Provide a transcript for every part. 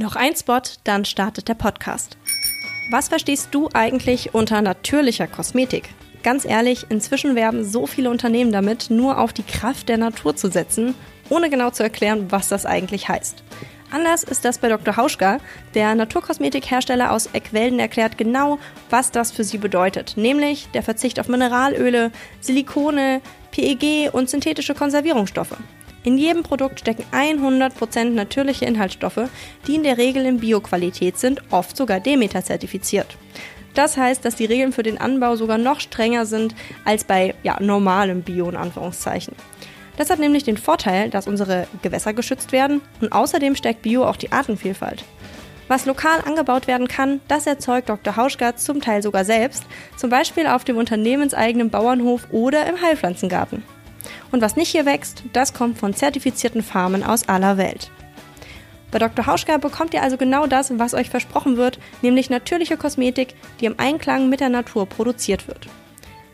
Noch ein Spot, dann startet der Podcast. Was verstehst du eigentlich unter natürlicher Kosmetik? Ganz ehrlich, inzwischen werben so viele Unternehmen damit, nur auf die Kraft der Natur zu setzen, ohne genau zu erklären, was das eigentlich heißt. Anders ist das bei Dr. Hauschka. Der Naturkosmetikhersteller aus Eckwelden erklärt genau, was das für sie bedeutet. Nämlich der Verzicht auf Mineralöle, Silikone, PEG und synthetische Konservierungsstoffe. In jedem Produkt stecken 100% natürliche Inhaltsstoffe, die in der Regel in Bioqualität sind, oft sogar Demeter zertifiziert. Das heißt, dass die Regeln für den Anbau sogar noch strenger sind als bei ja, normalem Bio in Anführungszeichen. Das hat nämlich den Vorteil, dass unsere Gewässer geschützt werden und außerdem stärkt Bio auch die Artenvielfalt. Was lokal angebaut werden kann, das erzeugt Dr. Hauschgart zum Teil sogar selbst, zum Beispiel auf dem unternehmenseigenen Bauernhof oder im Heilpflanzengarten. Und was nicht hier wächst, das kommt von zertifizierten Farmen aus aller Welt. Bei Dr. Hauschka bekommt ihr also genau das, was euch versprochen wird, nämlich natürliche Kosmetik, die im Einklang mit der Natur produziert wird.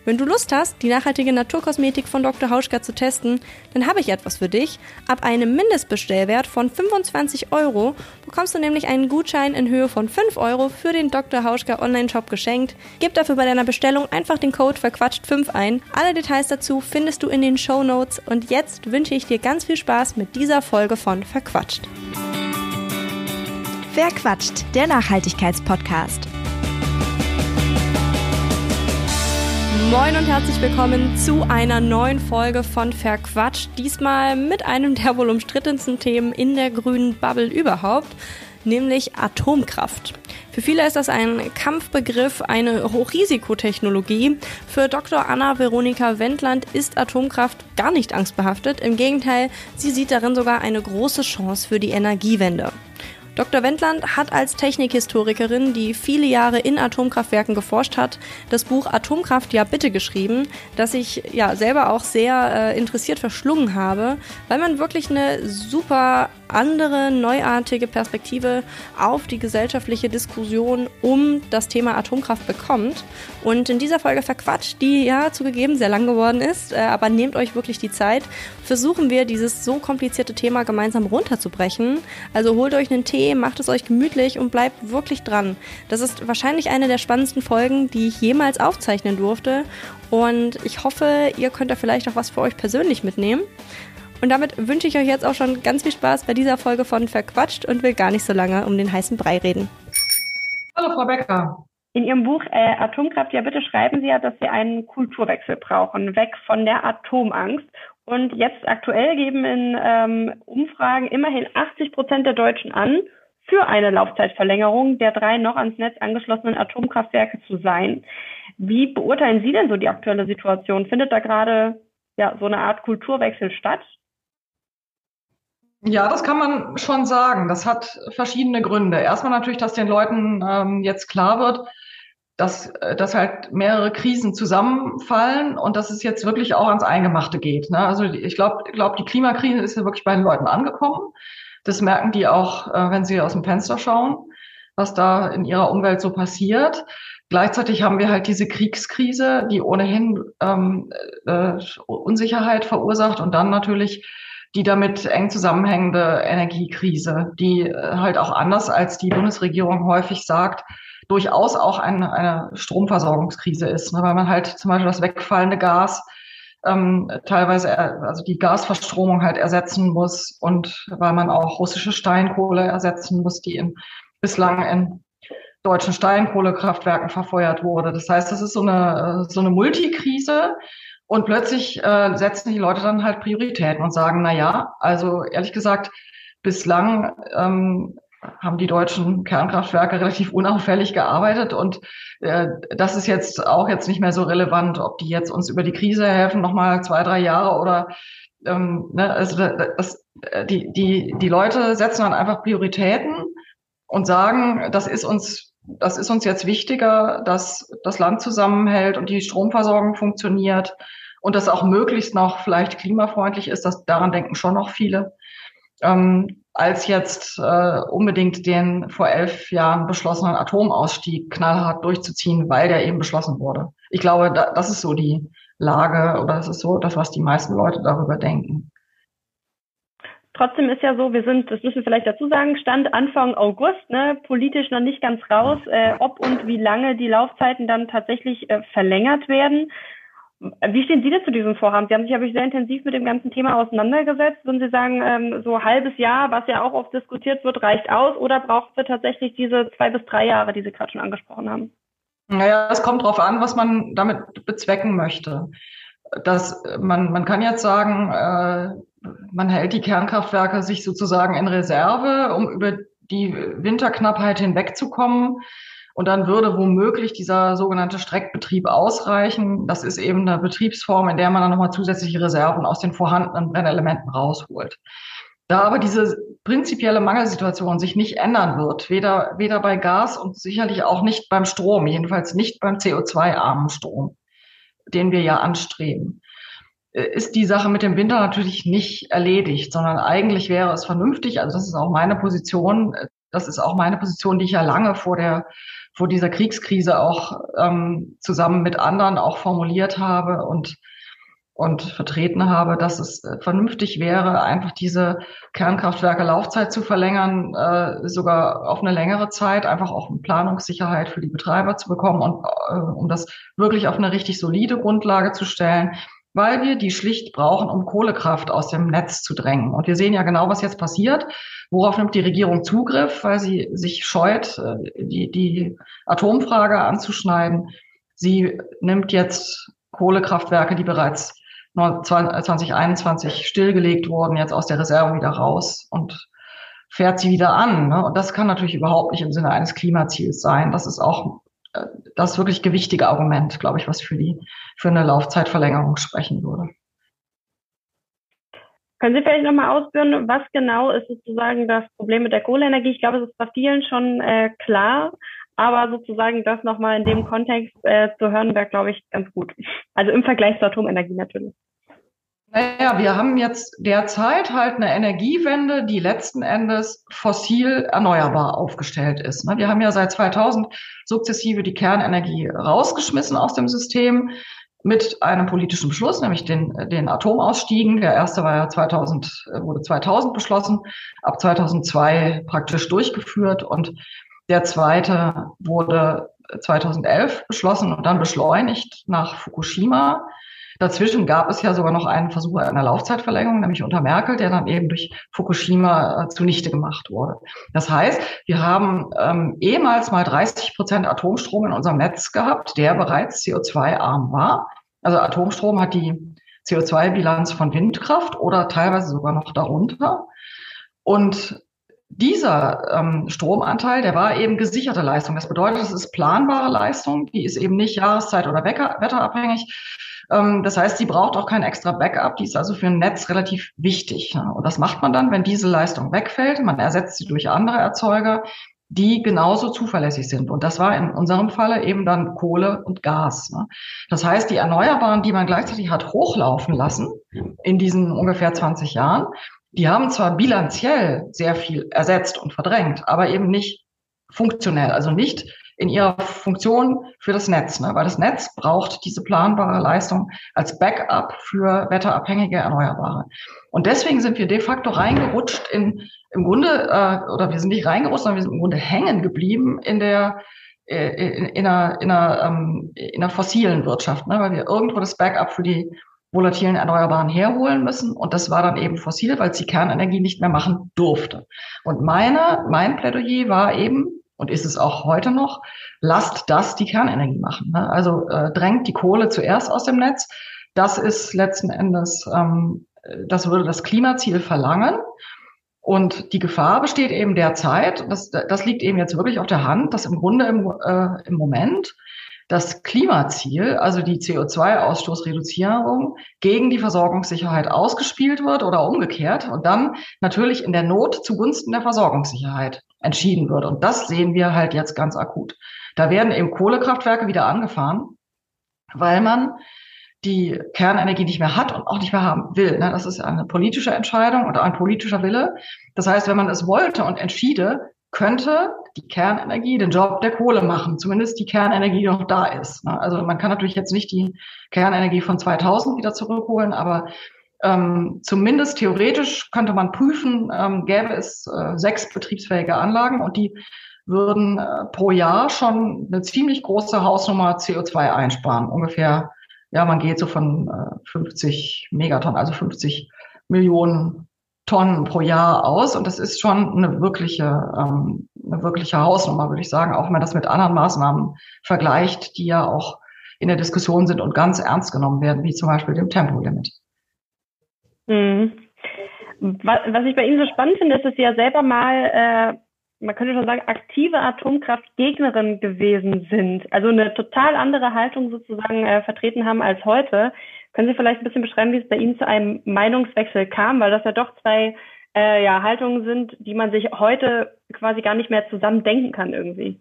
Wenn du Lust hast, die nachhaltige Naturkosmetik von Dr. Hauschka zu testen, dann habe ich etwas für dich. Ab einem Mindestbestellwert von 25 Euro bekommst du nämlich einen Gutschein in Höhe von 5 Euro für den Dr. Hauschka Online-Shop geschenkt. Gib dafür bei deiner Bestellung einfach den Code verquatscht5 ein. Alle Details dazu findest du in den Show Notes. Und jetzt wünsche ich dir ganz viel Spaß mit dieser Folge von Verquatscht. Verquatscht, der Nachhaltigkeitspodcast. Moin und herzlich willkommen zu einer neuen Folge von Verquatscht. Diesmal mit einem der wohl umstrittensten Themen in der grünen Bubble überhaupt, nämlich Atomkraft. Für viele ist das ein Kampfbegriff, eine Hochrisikotechnologie. Für Dr. Anna Veronika Wendland ist Atomkraft gar nicht angstbehaftet. Im Gegenteil, sie sieht darin sogar eine große Chance für die Energiewende. Dr. Wendland hat als Technikhistorikerin, die viele Jahre in Atomkraftwerken geforscht hat, das Buch Atomkraft ja bitte geschrieben, das ich ja selber auch sehr äh, interessiert verschlungen habe, weil man wirklich eine super andere, neuartige Perspektive auf die gesellschaftliche Diskussion um das Thema Atomkraft bekommt. Und in dieser Folge verquatscht, die ja zugegeben sehr lang geworden ist, äh, aber nehmt euch wirklich die Zeit, versuchen wir dieses so komplizierte Thema gemeinsam runterzubrechen. Also holt euch einen Tee, macht es euch gemütlich und bleibt wirklich dran. Das ist wahrscheinlich eine der spannendsten Folgen, die ich jemals aufzeichnen durfte. Und ich hoffe, ihr könnt da vielleicht auch was für euch persönlich mitnehmen. Und damit wünsche ich euch jetzt auch schon ganz viel Spaß bei dieser Folge von Verquatscht und will gar nicht so lange um den heißen Brei reden. Hallo Frau Becker. In Ihrem Buch äh, Atomkraft, ja bitte schreiben Sie ja, dass Sie einen Kulturwechsel brauchen, weg von der Atomangst. Und jetzt aktuell geben in ähm, Umfragen immerhin 80 Prozent der Deutschen an, für eine Laufzeitverlängerung der drei noch ans Netz angeschlossenen Atomkraftwerke zu sein. Wie beurteilen Sie denn so die aktuelle Situation? Findet da gerade ja, so eine Art Kulturwechsel statt? Ja, das kann man schon sagen. Das hat verschiedene Gründe. Erstmal natürlich, dass den Leuten ähm, jetzt klar wird, dass, äh, dass halt mehrere Krisen zusammenfallen und dass es jetzt wirklich auch ans Eingemachte geht. Ne? Also ich glaube, glaub, die Klimakrise ist ja wirklich bei den Leuten angekommen. Das merken die auch, äh, wenn sie aus dem Fenster schauen, was da in ihrer Umwelt so passiert. Gleichzeitig haben wir halt diese Kriegskrise, die ohnehin ähm, äh, Unsicherheit verursacht und dann natürlich die damit eng zusammenhängende Energiekrise, die äh, halt auch anders als die Bundesregierung häufig sagt, durchaus auch eine, eine Stromversorgungskrise ist, ne, weil man halt zum Beispiel das wegfallende Gas ähm, teilweise also die Gasverstromung halt ersetzen muss und weil man auch russische Steinkohle ersetzen muss, die in, bislang in deutschen Steinkohlekraftwerken verfeuert wurde. Das heißt, das ist so eine, so eine Multikrise und plötzlich äh, setzen die Leute dann halt Prioritäten und sagen, na ja, also ehrlich gesagt, bislang ähm, haben die deutschen Kernkraftwerke relativ unauffällig gearbeitet und äh, das ist jetzt auch jetzt nicht mehr so relevant, ob die jetzt uns über die Krise helfen, nochmal zwei, drei Jahre oder ähm, ne, also das, äh, die, die, die Leute setzen dann einfach Prioritäten und sagen, das ist uns das ist uns jetzt wichtiger, dass das Land zusammenhält und die Stromversorgung funktioniert und das auch möglichst noch vielleicht klimafreundlich ist. Das, daran denken schon noch viele. Ähm, als jetzt äh, unbedingt den vor elf Jahren beschlossenen Atomausstieg knallhart durchzuziehen, weil der eben beschlossen wurde. Ich glaube, da, das ist so die Lage oder das ist so das, was die meisten Leute darüber denken. Trotzdem ist ja so, wir sind, das müssen wir vielleicht dazu sagen, Stand Anfang August, ne, politisch noch nicht ganz raus, äh, ob und wie lange die Laufzeiten dann tatsächlich äh, verlängert werden. Wie stehen Sie denn zu diesem Vorhaben? Sie haben sich, habe ich, sehr intensiv mit dem ganzen Thema auseinandergesetzt. Würden Sie sagen, ähm, so ein halbes Jahr, was ja auch oft diskutiert wird, reicht aus oder braucht es tatsächlich diese zwei bis drei Jahre, die Sie gerade schon angesprochen haben? Naja, es kommt darauf an, was man damit bezwecken möchte. Das, man, man kann jetzt sagen, äh, man hält die Kernkraftwerke sich sozusagen in Reserve, um über die Winterknappheit hinwegzukommen. Und dann würde womöglich dieser sogenannte Streckbetrieb ausreichen. Das ist eben eine Betriebsform, in der man dann nochmal zusätzliche Reserven aus den vorhandenen Brennelementen rausholt. Da aber diese prinzipielle Mangelsituation sich nicht ändern wird, weder, weder bei Gas und sicherlich auch nicht beim Strom, jedenfalls nicht beim CO2-armen Strom, den wir ja anstreben, äh, ist die Sache mit dem Winter natürlich nicht erledigt, sondern eigentlich wäre es vernünftig, also das ist auch meine Position, äh, das ist auch meine Position, die ich ja lange vor der vor dieser Kriegskrise auch ähm, zusammen mit anderen auch formuliert habe und und vertreten habe, dass es äh, vernünftig wäre, einfach diese Kernkraftwerke Laufzeit zu verlängern, äh, sogar auf eine längere Zeit, einfach auch eine Planungssicherheit für die Betreiber zu bekommen und äh, um das wirklich auf eine richtig solide Grundlage zu stellen, weil wir die schlicht brauchen, um Kohlekraft aus dem Netz zu drängen. Und wir sehen ja genau, was jetzt passiert. Worauf nimmt die Regierung Zugriff, weil sie sich scheut, äh, die, die Atomfrage anzuschneiden. Sie nimmt jetzt Kohlekraftwerke, die bereits 2021 stillgelegt wurden, jetzt aus der Reserve wieder raus und fährt sie wieder an. Ne? Und das kann natürlich überhaupt nicht im Sinne eines Klimaziels sein. Das ist auch äh, das wirklich gewichtige Argument, glaube ich, was für die für eine Laufzeitverlängerung sprechen würde. Können Sie vielleicht nochmal ausführen, was genau ist sozusagen das Problem mit der Kohleenergie? Ich glaube, es ist bei vielen schon äh, klar, aber sozusagen das nochmal in dem Kontext äh, zu hören, wäre, glaube ich, ganz gut. Also im Vergleich zur Atomenergie natürlich. Naja, wir haben jetzt derzeit halt eine Energiewende, die letzten Endes fossil erneuerbar aufgestellt ist. Ne? Wir haben ja seit 2000 sukzessive die Kernenergie rausgeschmissen aus dem System mit einem politischen Beschluss, nämlich den, den Atomausstiegen. Der erste war ja 2000, wurde 2000 beschlossen, ab 2002 praktisch durchgeführt und der zweite wurde 2011 beschlossen und dann beschleunigt nach Fukushima. Dazwischen gab es ja sogar noch einen Versuch einer Laufzeitverlängerung, nämlich unter Merkel, der dann eben durch Fukushima äh, zunichte gemacht wurde. Das heißt, wir haben ähm, ehemals mal 30 Prozent Atomstrom in unserem Netz gehabt, der bereits CO2-arm war. Also Atomstrom hat die CO2-Bilanz von Windkraft oder teilweise sogar noch darunter. Und dieser ähm, Stromanteil, der war eben gesicherte Leistung. Das bedeutet, es ist planbare Leistung, die ist eben nicht Jahreszeit- oder wetterabhängig. Ähm, das heißt, sie braucht auch kein extra Backup, die ist also für ein Netz relativ wichtig. Ne? Und das macht man dann, wenn diese Leistung wegfällt. Man ersetzt sie durch andere Erzeuger, die genauso zuverlässig sind. Und das war in unserem Falle eben dann Kohle und Gas. Ne? Das heißt, die Erneuerbaren, die man gleichzeitig hat hochlaufen lassen in diesen ungefähr 20 Jahren, die haben zwar bilanziell sehr viel ersetzt und verdrängt, aber eben nicht funktionell, also nicht in ihrer Funktion für das Netz, ne? weil das Netz braucht diese planbare Leistung als Backup für wetterabhängige Erneuerbare. Und deswegen sind wir de facto reingerutscht in, im Grunde, äh, oder wir sind nicht reingerutscht, sondern wir sind im Grunde hängen geblieben in der äh, in, in, einer, in, einer, ähm, in einer fossilen Wirtschaft, ne? weil wir irgendwo das Backup für die volatilen Erneuerbaren herholen müssen. Und das war dann eben fossil, weil es die Kernenergie nicht mehr machen durfte. Und meine, mein Plädoyer war eben, und ist es auch heute noch, lasst das die Kernenergie machen. Ne? Also äh, drängt die Kohle zuerst aus dem Netz. Das ist letzten Endes, ähm, das würde das Klimaziel verlangen. Und die Gefahr besteht eben derzeit, das, das liegt eben jetzt wirklich auf der Hand, dass im Grunde im, äh, im Moment das Klimaziel, also die CO2-Ausstoßreduzierung, gegen die Versorgungssicherheit ausgespielt wird oder umgekehrt und dann natürlich in der Not zugunsten der Versorgungssicherheit entschieden wird. Und das sehen wir halt jetzt ganz akut. Da werden eben Kohlekraftwerke wieder angefahren, weil man die Kernenergie nicht mehr hat und auch nicht mehr haben will. Ne? Das ist eine politische Entscheidung oder ein politischer Wille. Das heißt, wenn man es wollte und entschiede, könnte die Kernenergie den Job der Kohle machen, zumindest die Kernenergie, die noch da ist. Ne? Also man kann natürlich jetzt nicht die Kernenergie von 2000 wieder zurückholen, aber ähm, zumindest theoretisch könnte man prüfen, ähm, gäbe es äh, sechs betriebsfähige Anlagen und die würden äh, pro Jahr schon eine ziemlich große Hausnummer CO2 einsparen. Ungefähr, ja, man geht so von äh, 50 Megatonnen, also 50 Millionen Tonnen pro Jahr aus. Und das ist schon eine wirkliche, ähm, eine wirkliche Hausnummer, würde ich sagen, auch wenn man das mit anderen Maßnahmen vergleicht, die ja auch in der Diskussion sind und ganz ernst genommen werden, wie zum Beispiel dem Tempolimit. Mhm. Was ich bei Ihnen so spannend finde, ist, dass Sie ja selber mal, äh, man könnte schon sagen, aktive Atomkraftgegnerin gewesen sind. Also eine total andere Haltung sozusagen äh, vertreten haben als heute. Können Sie vielleicht ein bisschen beschreiben, wie es bei Ihnen zu einem Meinungswechsel kam, weil das ja doch zwei äh, ja, Haltungen sind, die man sich heute quasi gar nicht mehr zusammen denken kann irgendwie.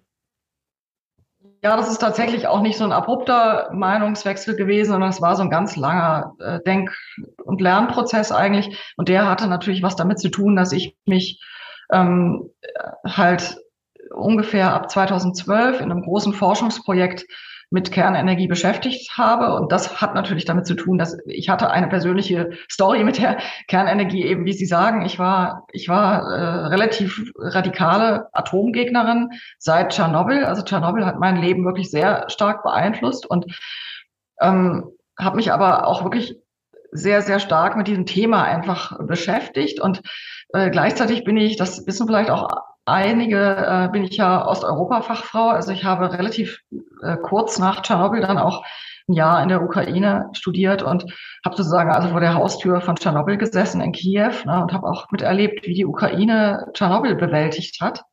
Ja, das ist tatsächlich auch nicht so ein abrupter Meinungswechsel gewesen, sondern es war so ein ganz langer äh, Denk- und Lernprozess eigentlich. Und der hatte natürlich was damit zu tun, dass ich mich ähm, halt ungefähr ab 2012 in einem großen Forschungsprojekt mit Kernenergie beschäftigt habe. Und das hat natürlich damit zu tun, dass ich hatte eine persönliche Story mit der Kernenergie eben, wie Sie sagen. Ich war, ich war äh, relativ radikale Atomgegnerin seit Tschernobyl. Also Tschernobyl hat mein Leben wirklich sehr stark beeinflusst und ähm, habe mich aber auch wirklich sehr, sehr stark mit diesem Thema einfach beschäftigt. Und äh, gleichzeitig bin ich, das wissen vielleicht auch einige äh, bin ich ja Osteuropa-Fachfrau. Also ich habe relativ äh, kurz nach Tschernobyl dann auch ein Jahr in der Ukraine studiert und habe sozusagen also vor der Haustür von Tschernobyl gesessen in Kiew ne, und habe auch miterlebt, wie die Ukraine Tschernobyl bewältigt hat.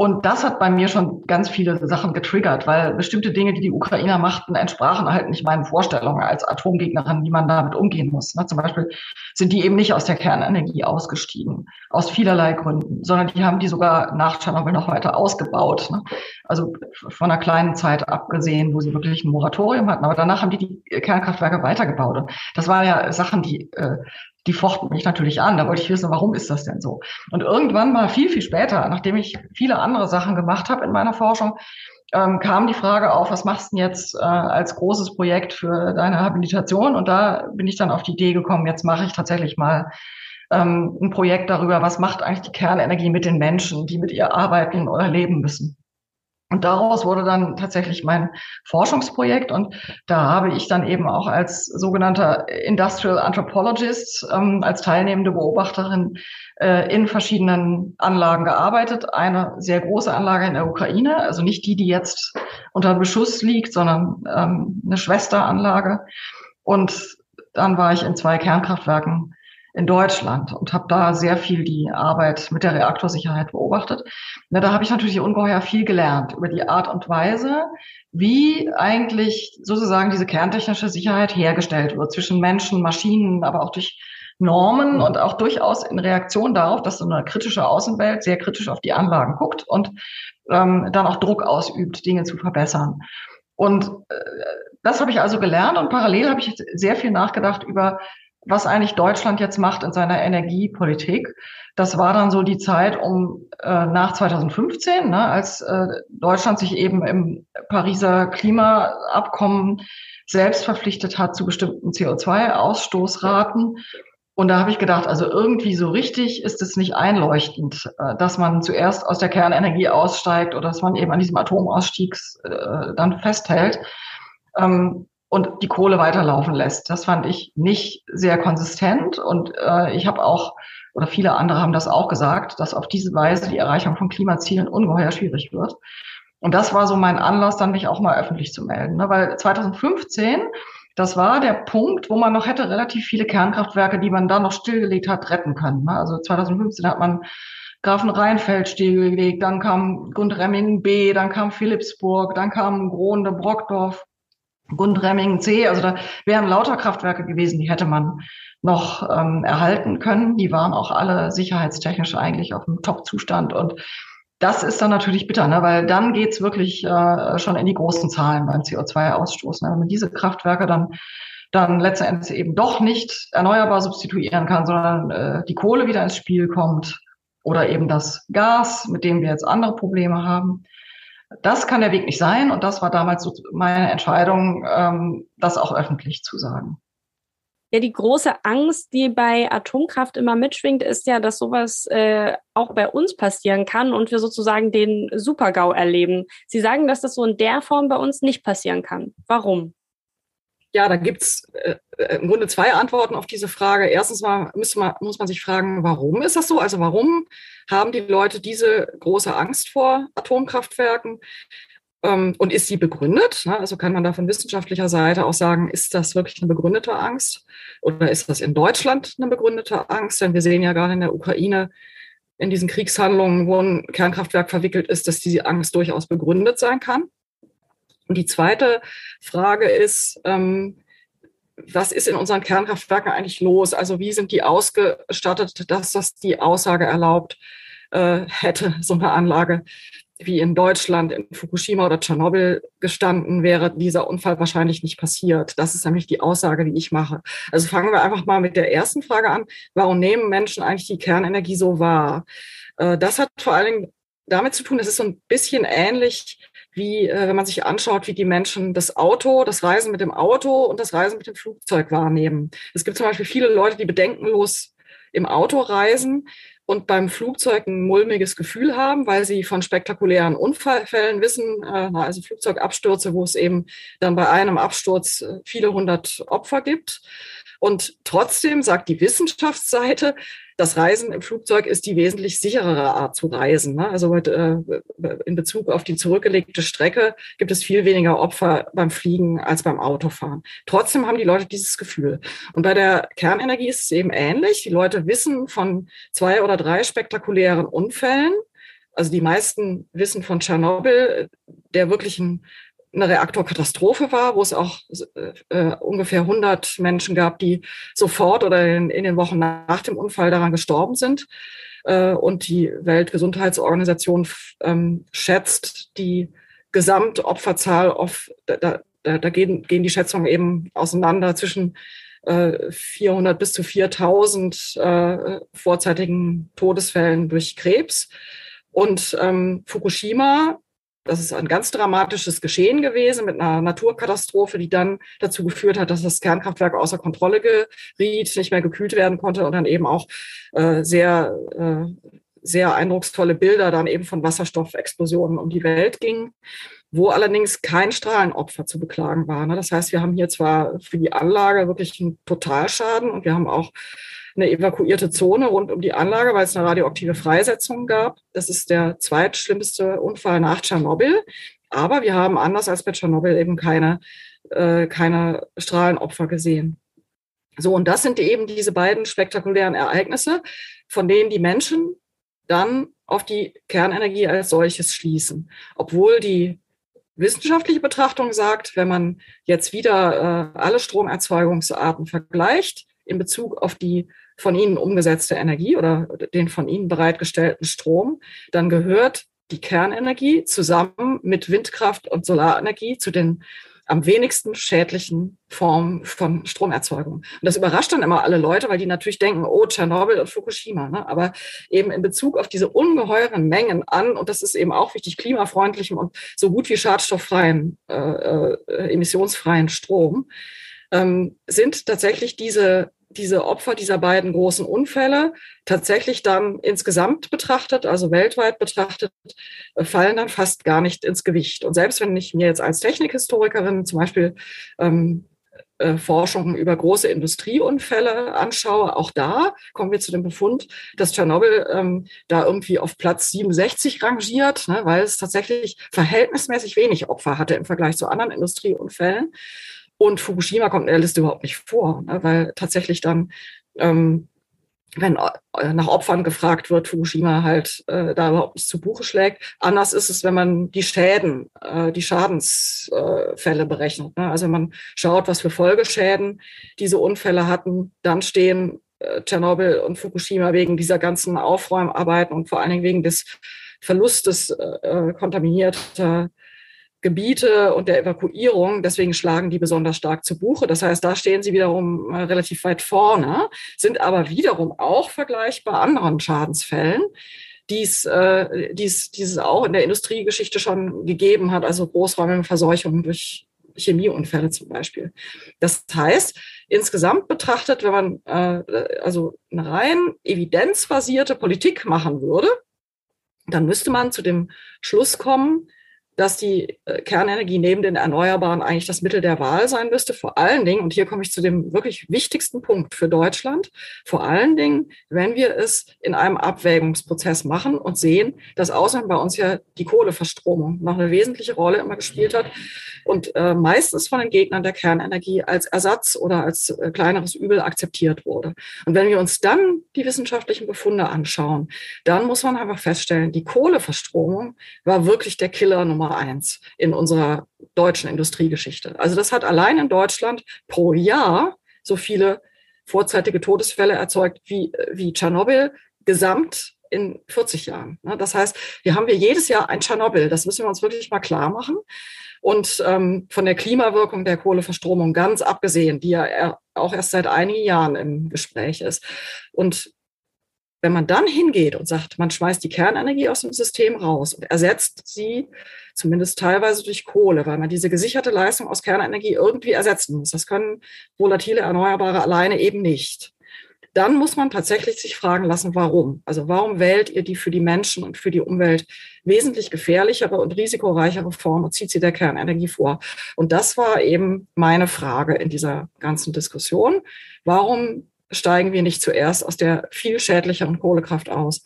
Und das hat bei mir schon ganz viele Sachen getriggert, weil bestimmte Dinge, die die Ukrainer machten, entsprachen halt nicht meinen Vorstellungen als Atomgegnerin, wie man damit umgehen muss. Ne? Zum Beispiel sind die eben nicht aus der Kernenergie ausgestiegen, aus vielerlei Gründen, sondern die haben die sogar nach Tschernobyl noch weiter ausgebaut. Ne? Also von einer kleinen Zeit abgesehen, wo sie wirklich ein Moratorium hatten. Aber danach haben die die Kernkraftwerke weitergebaut. Und das waren ja Sachen, die äh, die fochten mich natürlich an. Da wollte ich wissen, warum ist das denn so? Und irgendwann mal viel, viel später, nachdem ich viele andere Sachen gemacht habe in meiner Forschung, ähm, kam die Frage auf, was machst du denn jetzt äh, als großes Projekt für deine Habilitation? Und da bin ich dann auf die Idee gekommen, jetzt mache ich tatsächlich mal ähm, ein Projekt darüber, was macht eigentlich die Kernenergie mit den Menschen, die mit ihr arbeiten oder leben müssen. Und daraus wurde dann tatsächlich mein Forschungsprojekt und da habe ich dann eben auch als sogenannter Industrial Anthropologist, ähm, als teilnehmende Beobachterin äh, in verschiedenen Anlagen gearbeitet. Eine sehr große Anlage in der Ukraine, also nicht die, die jetzt unter Beschuss liegt, sondern ähm, eine Schwesteranlage. Und dann war ich in zwei Kernkraftwerken in Deutschland und habe da sehr viel die Arbeit mit der Reaktorsicherheit beobachtet. Na, da habe ich natürlich ungeheuer viel gelernt über die Art und Weise, wie eigentlich sozusagen diese kerntechnische Sicherheit hergestellt wird zwischen Menschen, Maschinen, aber auch durch Normen und auch durchaus in Reaktion darauf, dass so eine kritische Außenwelt sehr kritisch auf die Anlagen guckt und ähm, dann auch Druck ausübt, Dinge zu verbessern. Und äh, das habe ich also gelernt und parallel habe ich sehr viel nachgedacht über was eigentlich Deutschland jetzt macht in seiner Energiepolitik. Das war dann so die Zeit um äh, nach 2015, ne, als äh, Deutschland sich eben im Pariser Klimaabkommen selbst verpflichtet hat zu bestimmten CO2-Ausstoßraten. Und da habe ich gedacht, also irgendwie so richtig ist es nicht einleuchtend, äh, dass man zuerst aus der Kernenergie aussteigt oder dass man eben an diesem Atomausstieg äh, dann festhält. Ähm, und die Kohle weiterlaufen lässt. Das fand ich nicht sehr konsistent und äh, ich habe auch oder viele andere haben das auch gesagt, dass auf diese Weise die Erreichung von Klimazielen ungeheuer schwierig wird. Und das war so mein Anlass, dann mich auch mal öffentlich zu melden, ne? weil 2015 das war der Punkt, wo man noch hätte relativ viele Kernkraftwerke, die man da noch stillgelegt hat, retten können. Ne? Also 2015 hat man Grafen Rheinfeld stillgelegt, dann kam Gundremmingen B, dann kam Philipsburg, dann kam Gronde, Brockdorf, Gundremmingen C, also da wären lauter Kraftwerke gewesen, die hätte man noch ähm, erhalten können. Die waren auch alle sicherheitstechnisch eigentlich auf dem Top-Zustand. Und das ist dann natürlich bitter, ne? weil dann geht's wirklich äh, schon in die großen Zahlen beim CO2-Ausstoß. Ne? Wenn man diese Kraftwerke dann dann letzten Endes eben doch nicht erneuerbar substituieren kann, sondern äh, die Kohle wieder ins Spiel kommt oder eben das Gas, mit dem wir jetzt andere Probleme haben, das kann der Weg nicht sein. Und das war damals so meine Entscheidung, ähm, das auch öffentlich zu sagen. Ja, die große Angst, die bei Atomkraft immer mitschwingt, ist ja, dass sowas äh, auch bei uns passieren kann und wir sozusagen den Supergau erleben. Sie sagen, dass das so in der Form bei uns nicht passieren kann. Warum? Ja, da gibt's äh, äh, im Grunde zwei Antworten auf diese Frage. Erstens mal, man muss man sich fragen, warum ist das so? Also warum haben die Leute diese große Angst vor Atomkraftwerken? Ähm, und ist sie begründet? Ne? Also kann man da von wissenschaftlicher Seite auch sagen, ist das wirklich eine begründete Angst? Oder ist das in Deutschland eine begründete Angst? Denn wir sehen ja gerade in der Ukraine, in diesen Kriegshandlungen, wo ein Kernkraftwerk verwickelt ist, dass diese Angst durchaus begründet sein kann. Und die zweite Frage ist, ähm, was ist in unseren Kernkraftwerken eigentlich los? Also wie sind die ausgestattet, dass das die Aussage erlaubt äh, hätte, so eine Anlage wie in Deutschland, in Fukushima oder Tschernobyl gestanden, wäre dieser Unfall wahrscheinlich nicht passiert. Das ist nämlich die Aussage, die ich mache. Also fangen wir einfach mal mit der ersten Frage an. Warum nehmen Menschen eigentlich die Kernenergie so wahr? Äh, das hat vor allen Dingen damit zu tun, es ist so ein bisschen ähnlich wie, äh, wenn man sich anschaut, wie die Menschen das Auto, das Reisen mit dem Auto und das Reisen mit dem Flugzeug wahrnehmen. Es gibt zum Beispiel viele Leute, die bedenkenlos im Auto reisen und beim Flugzeug ein mulmiges Gefühl haben, weil sie von spektakulären Unfallfällen wissen, äh, also Flugzeugabstürze, wo es eben dann bei einem Absturz äh, viele hundert Opfer gibt. Und trotzdem sagt die Wissenschaftsseite, das Reisen im Flugzeug ist die wesentlich sicherere Art zu reisen. Ne? Also äh, in Bezug auf die zurückgelegte Strecke gibt es viel weniger Opfer beim Fliegen als beim Autofahren. Trotzdem haben die Leute dieses Gefühl. Und bei der Kernenergie ist es eben ähnlich. Die Leute wissen von zwei oder drei spektakulären Unfällen. Also die meisten wissen von Tschernobyl, der wirklichen eine Reaktorkatastrophe war, wo es auch äh, äh ungefähr 100 Menschen gab, die sofort oder in, in den Wochen nach dem Unfall daran gestorben sind. Äh, und die Weltgesundheitsorganisation ähm, schätzt die Gesamtopferzahl auf, da, da, da gehen, gehen die Schätzungen eben auseinander zwischen äh, 400 bis zu 4000 äh, vorzeitigen Todesfällen durch Krebs. Und ähm, Fukushima das ist ein ganz dramatisches Geschehen gewesen mit einer Naturkatastrophe, die dann dazu geführt hat, dass das Kernkraftwerk außer Kontrolle geriet, nicht mehr gekühlt werden konnte und dann eben auch äh, sehr, äh, sehr eindrucksvolle Bilder dann eben von Wasserstoffexplosionen um die Welt gingen wo allerdings kein Strahlenopfer zu beklagen war. Ne? Das heißt, wir haben hier zwar für die Anlage wirklich einen Totalschaden und wir haben auch eine evakuierte Zone rund um die Anlage, weil es eine radioaktive Freisetzung gab. Das ist der zweitschlimmste Unfall nach Tschernobyl. Aber wir haben anders als bei Tschernobyl eben keine, äh, keine Strahlenopfer gesehen. So, und das sind eben diese beiden spektakulären Ereignisse, von denen die Menschen dann auf die Kernenergie als solches schließen. Obwohl die wissenschaftliche Betrachtung sagt, wenn man jetzt wieder äh, alle Stromerzeugungsarten vergleicht in Bezug auf die von ihnen umgesetzte Energie oder den von ihnen bereitgestellten Strom, dann gehört die Kernenergie zusammen mit Windkraft und Solarenergie zu den am wenigsten schädlichen Formen von Stromerzeugung. Und das überrascht dann immer alle Leute, weil die natürlich denken, oh, Tschernobyl und Fukushima. Ne? Aber eben in Bezug auf diese ungeheuren Mengen an, und das ist eben auch wichtig, klimafreundlichem und so gut wie schadstofffreien, äh, äh, emissionsfreien Strom, ähm, sind tatsächlich diese diese Opfer dieser beiden großen Unfälle tatsächlich dann insgesamt betrachtet, also weltweit betrachtet, äh, fallen dann fast gar nicht ins Gewicht. Und selbst wenn ich mir jetzt als Technikhistorikerin zum Beispiel ähm, äh, Forschungen über große Industrieunfälle anschaue, auch da kommen wir zu dem Befund, dass Tschernobyl ähm, da irgendwie auf Platz 67 rangiert, ne, weil es tatsächlich verhältnismäßig wenig Opfer hatte im Vergleich zu anderen Industrieunfällen. Und Fukushima kommt in der Liste überhaupt nicht vor, ne, weil tatsächlich dann, ähm, wenn äh, nach Opfern gefragt wird, Fukushima halt äh, da überhaupt nicht zu Buche schlägt. Anders ist es, wenn man die Schäden, äh, die Schadensfälle äh, berechnet. Ne? Also wenn man schaut, was für Folgeschäden diese Unfälle hatten, dann stehen äh, Tschernobyl und Fukushima wegen dieser ganzen Aufräumarbeiten und vor allen Dingen wegen des Verlustes äh, kontaminierter Gebiete und der Evakuierung. Deswegen schlagen die besonders stark zu Buche. Das heißt, da stehen sie wiederum äh, relativ weit vorne, sind aber wiederum auch vergleichbar anderen Schadensfällen, die es, äh, dies, dieses auch in der Industriegeschichte schon gegeben hat, also großräumige Verseuchungen durch Chemieunfälle zum Beispiel. Das heißt, insgesamt betrachtet, wenn man äh, also eine rein evidenzbasierte Politik machen würde, dann müsste man zu dem Schluss kommen, dass die äh, Kernenergie neben den Erneuerbaren eigentlich das Mittel der Wahl sein müsste. Vor allen Dingen, und hier komme ich zu dem wirklich wichtigsten Punkt für Deutschland, vor allen Dingen, wenn wir es in einem Abwägungsprozess machen und sehen, dass außerdem bei uns ja die Kohleverstromung noch eine wesentliche Rolle immer gespielt hat und äh, meistens von den Gegnern der Kernenergie als Ersatz oder als äh, kleineres Übel akzeptiert wurde. Und wenn wir uns dann die wissenschaftlichen Befunde anschauen, dann muss man einfach feststellen, die Kohleverstromung war wirklich der Killer Nummer Nummer eins in unserer deutschen Industriegeschichte. Also das hat allein in Deutschland pro Jahr so viele vorzeitige Todesfälle erzeugt wie, wie Tschernobyl gesamt in 40 Jahren. Ne, das heißt, hier haben wir jedes Jahr ein Tschernobyl. Das müssen wir uns wirklich mal klar machen. Und ähm, von der Klimawirkung der Kohleverstromung ganz abgesehen, die ja auch erst seit einigen Jahren im Gespräch ist. Und wenn man dann hingeht und sagt, man schmeißt die Kernenergie aus dem System raus und ersetzt sie zumindest teilweise durch Kohle, weil man diese gesicherte Leistung aus Kernenergie irgendwie ersetzen muss. Das können volatile Erneuerbare alleine eben nicht. Dann muss man tatsächlich sich fragen lassen, warum. Also warum wählt ihr die für die Menschen und für die Umwelt wesentlich gefährlichere und risikoreichere Form und zieht sie der Kernenergie vor? Und das war eben meine Frage in dieser ganzen Diskussion. Warum steigen wir nicht zuerst aus der viel schädlicheren Kohlekraft aus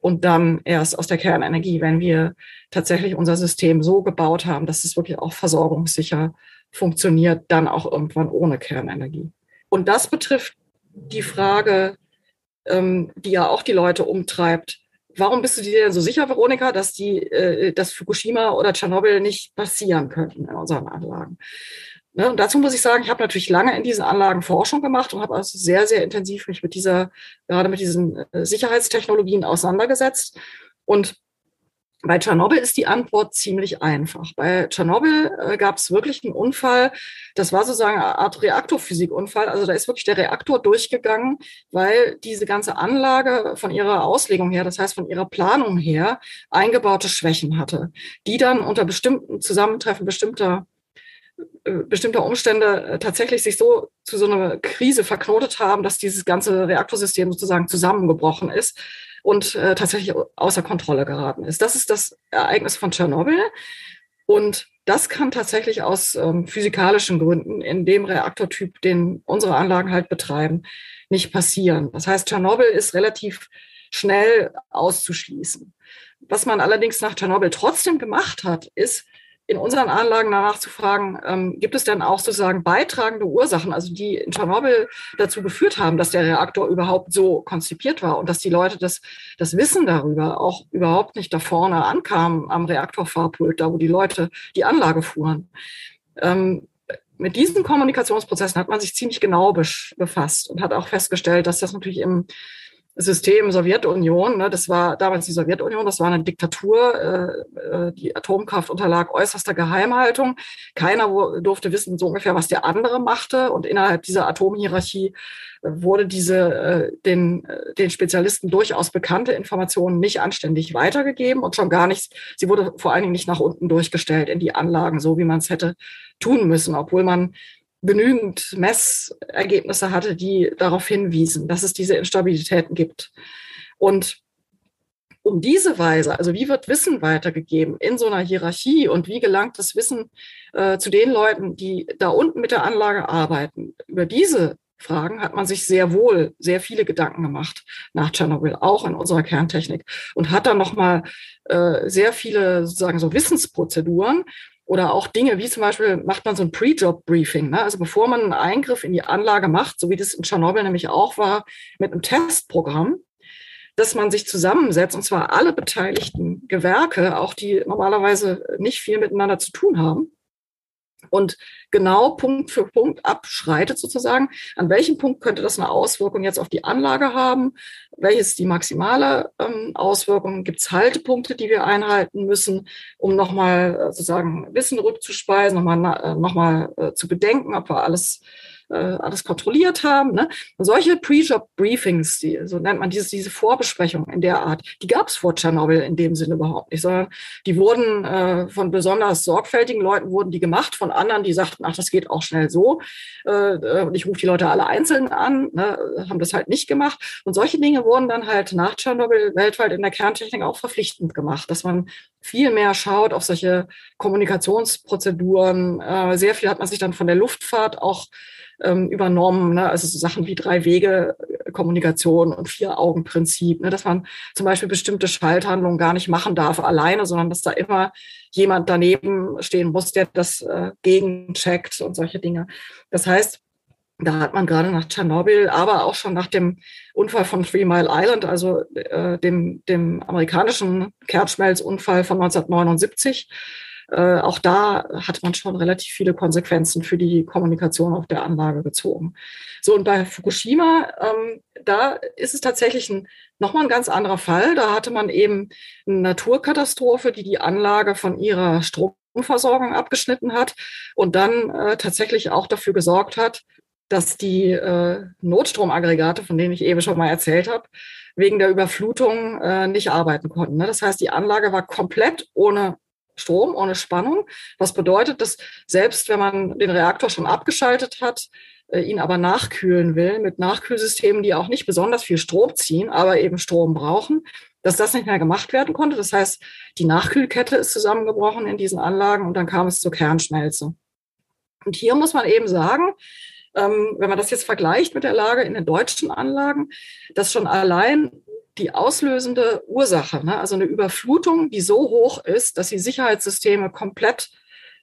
und dann erst aus der Kernenergie, wenn wir tatsächlich unser System so gebaut haben, dass es wirklich auch versorgungssicher funktioniert, dann auch irgendwann ohne Kernenergie. Und das betrifft die Frage, ähm, die ja auch die Leute umtreibt. Warum bist du dir denn so sicher, Veronika, dass die, äh, dass Fukushima oder Tschernobyl nicht passieren könnten in unseren Anlagen? Ne, und dazu muss ich sagen, ich habe natürlich lange in diesen Anlagen Forschung gemacht und habe also sehr, sehr intensiv mich mit dieser, gerade mit diesen äh, Sicherheitstechnologien auseinandergesetzt. Und bei Tschernobyl ist die Antwort ziemlich einfach. Bei Tschernobyl äh, gab es wirklich einen Unfall. Das war sozusagen eine Art Reaktorphysikunfall. Also da ist wirklich der Reaktor durchgegangen, weil diese ganze Anlage von ihrer Auslegung her, das heißt von ihrer Planung her, eingebaute Schwächen hatte, die dann unter bestimmten Zusammentreffen bestimmter bestimmter Umstände äh, tatsächlich sich so zu so einer Krise verknotet haben, dass dieses ganze Reaktorsystem sozusagen zusammengebrochen ist und äh, tatsächlich außer Kontrolle geraten ist. Das ist das Ereignis von Tschernobyl. Und das kann tatsächlich aus ähm, physikalischen Gründen in dem Reaktortyp, den unsere Anlagen halt betreiben, nicht passieren. Das heißt, Tschernobyl ist relativ schnell auszuschließen. Was man allerdings nach Tschernobyl trotzdem gemacht hat, ist, in unseren Anlagen danach zu fragen, ähm, gibt es denn auch sozusagen beitragende Ursachen, also die in Tschernobyl dazu geführt haben, dass der Reaktor überhaupt so konzipiert war und dass die Leute das, das Wissen darüber auch überhaupt nicht da vorne ankamen am Reaktorfahrpult, da wo die Leute die Anlage fuhren. Ähm, mit diesen Kommunikationsprozessen hat man sich ziemlich genau befasst und hat auch festgestellt, dass das natürlich im System Sowjetunion, ne, das war damals die Sowjetunion, das war eine Diktatur, äh, äh, die Atomkraft unterlag äußerster Geheimhaltung. Keiner durfte wissen so ungefähr, was der andere machte. Und innerhalb dieser Atomhierarchie äh, wurde diese äh, den, äh, den Spezialisten durchaus bekannte Informationen nicht anständig weitergegeben und schon gar nicht, sie wurde vor allen Dingen nicht nach unten durchgestellt in die Anlagen, so wie man es hätte tun müssen, obwohl man genügend Messergebnisse hatte, die darauf hinwiesen, dass es diese Instabilitäten gibt. Und um diese Weise, also wie wird Wissen weitergegeben in so einer Hierarchie und wie gelangt das Wissen äh, zu den Leuten, die da unten mit der Anlage arbeiten, über diese Fragen hat man sich sehr wohl sehr viele Gedanken gemacht nach Tschernobyl, auch in unserer Kerntechnik und hat dann nochmal äh, sehr viele sozusagen so Wissensprozeduren oder auch Dinge wie zum Beispiel macht man so ein Pre-Job-Briefing. Ne? Also bevor man einen Eingriff in die Anlage macht, so wie das in Tschernobyl nämlich auch war, mit einem Testprogramm, dass man sich zusammensetzt, und zwar alle beteiligten Gewerke, auch die normalerweise nicht viel miteinander zu tun haben, und genau Punkt für Punkt abschreitet sozusagen, an welchem Punkt könnte das eine Auswirkung jetzt auf die Anlage haben, welches die maximale ähm, Auswirkung, gibt es Haltepunkte, die wir einhalten müssen, um nochmal äh, sozusagen Wissen rückzuspeisen, nochmal äh, noch mal, äh, zu bedenken, ob wir alles äh, alles kontrolliert haben. Ne? Solche Pre-Job-Briefings, so nennt man dieses, diese Vorbesprechungen in der Art, die gab es vor Tschernobyl in dem Sinne überhaupt nicht, sondern die wurden äh, von besonders sorgfältigen Leuten wurden die gemacht, von anderen, die sagten, ach, das geht auch schnell so. Äh, und ich rufe die Leute alle einzeln an, ne, haben das halt nicht gemacht. Und solche Dinge wurden dann halt nach Tschernobyl weltweit in der Kerntechnik auch verpflichtend gemacht, dass man viel mehr schaut auf solche Kommunikationsprozeduren. Äh, sehr viel hat man sich dann von der Luftfahrt auch ähm, übernommen, ne? also so Sachen wie Drei-Wege-Kommunikation und Vier-Augen-Prinzip, ne? dass man zum Beispiel bestimmte Schalthandlungen gar nicht machen darf alleine, sondern dass da immer jemand daneben stehen muss, der das äh, gegencheckt und solche Dinge. Das heißt, da hat man gerade nach Tschernobyl, aber auch schon nach dem Unfall von Three Mile Island, also äh, dem, dem amerikanischen Kernschmelzunfall von 1979, äh, auch da hat man schon relativ viele Konsequenzen für die Kommunikation auf der Anlage gezogen. So, und bei Fukushima, ähm, da ist es tatsächlich ein, nochmal ein ganz anderer Fall. Da hatte man eben eine Naturkatastrophe, die die Anlage von ihrer Stromversorgung abgeschnitten hat und dann äh, tatsächlich auch dafür gesorgt hat, dass die äh, Notstromaggregate, von denen ich eben schon mal erzählt habe, wegen der Überflutung äh, nicht arbeiten konnten. Ne? Das heißt, die Anlage war komplett ohne Strom, ohne Spannung, was bedeutet, dass selbst wenn man den Reaktor schon abgeschaltet hat, äh, ihn aber nachkühlen will mit Nachkühlsystemen, die auch nicht besonders viel Strom ziehen, aber eben Strom brauchen, dass das nicht mehr gemacht werden konnte. Das heißt, die Nachkühlkette ist zusammengebrochen in diesen Anlagen und dann kam es zur Kernschmelze. Und hier muss man eben sagen, ähm, wenn man das jetzt vergleicht mit der Lage in den deutschen Anlagen, dass schon allein die auslösende Ursache, ne, also eine Überflutung, die so hoch ist, dass die Sicherheitssysteme komplett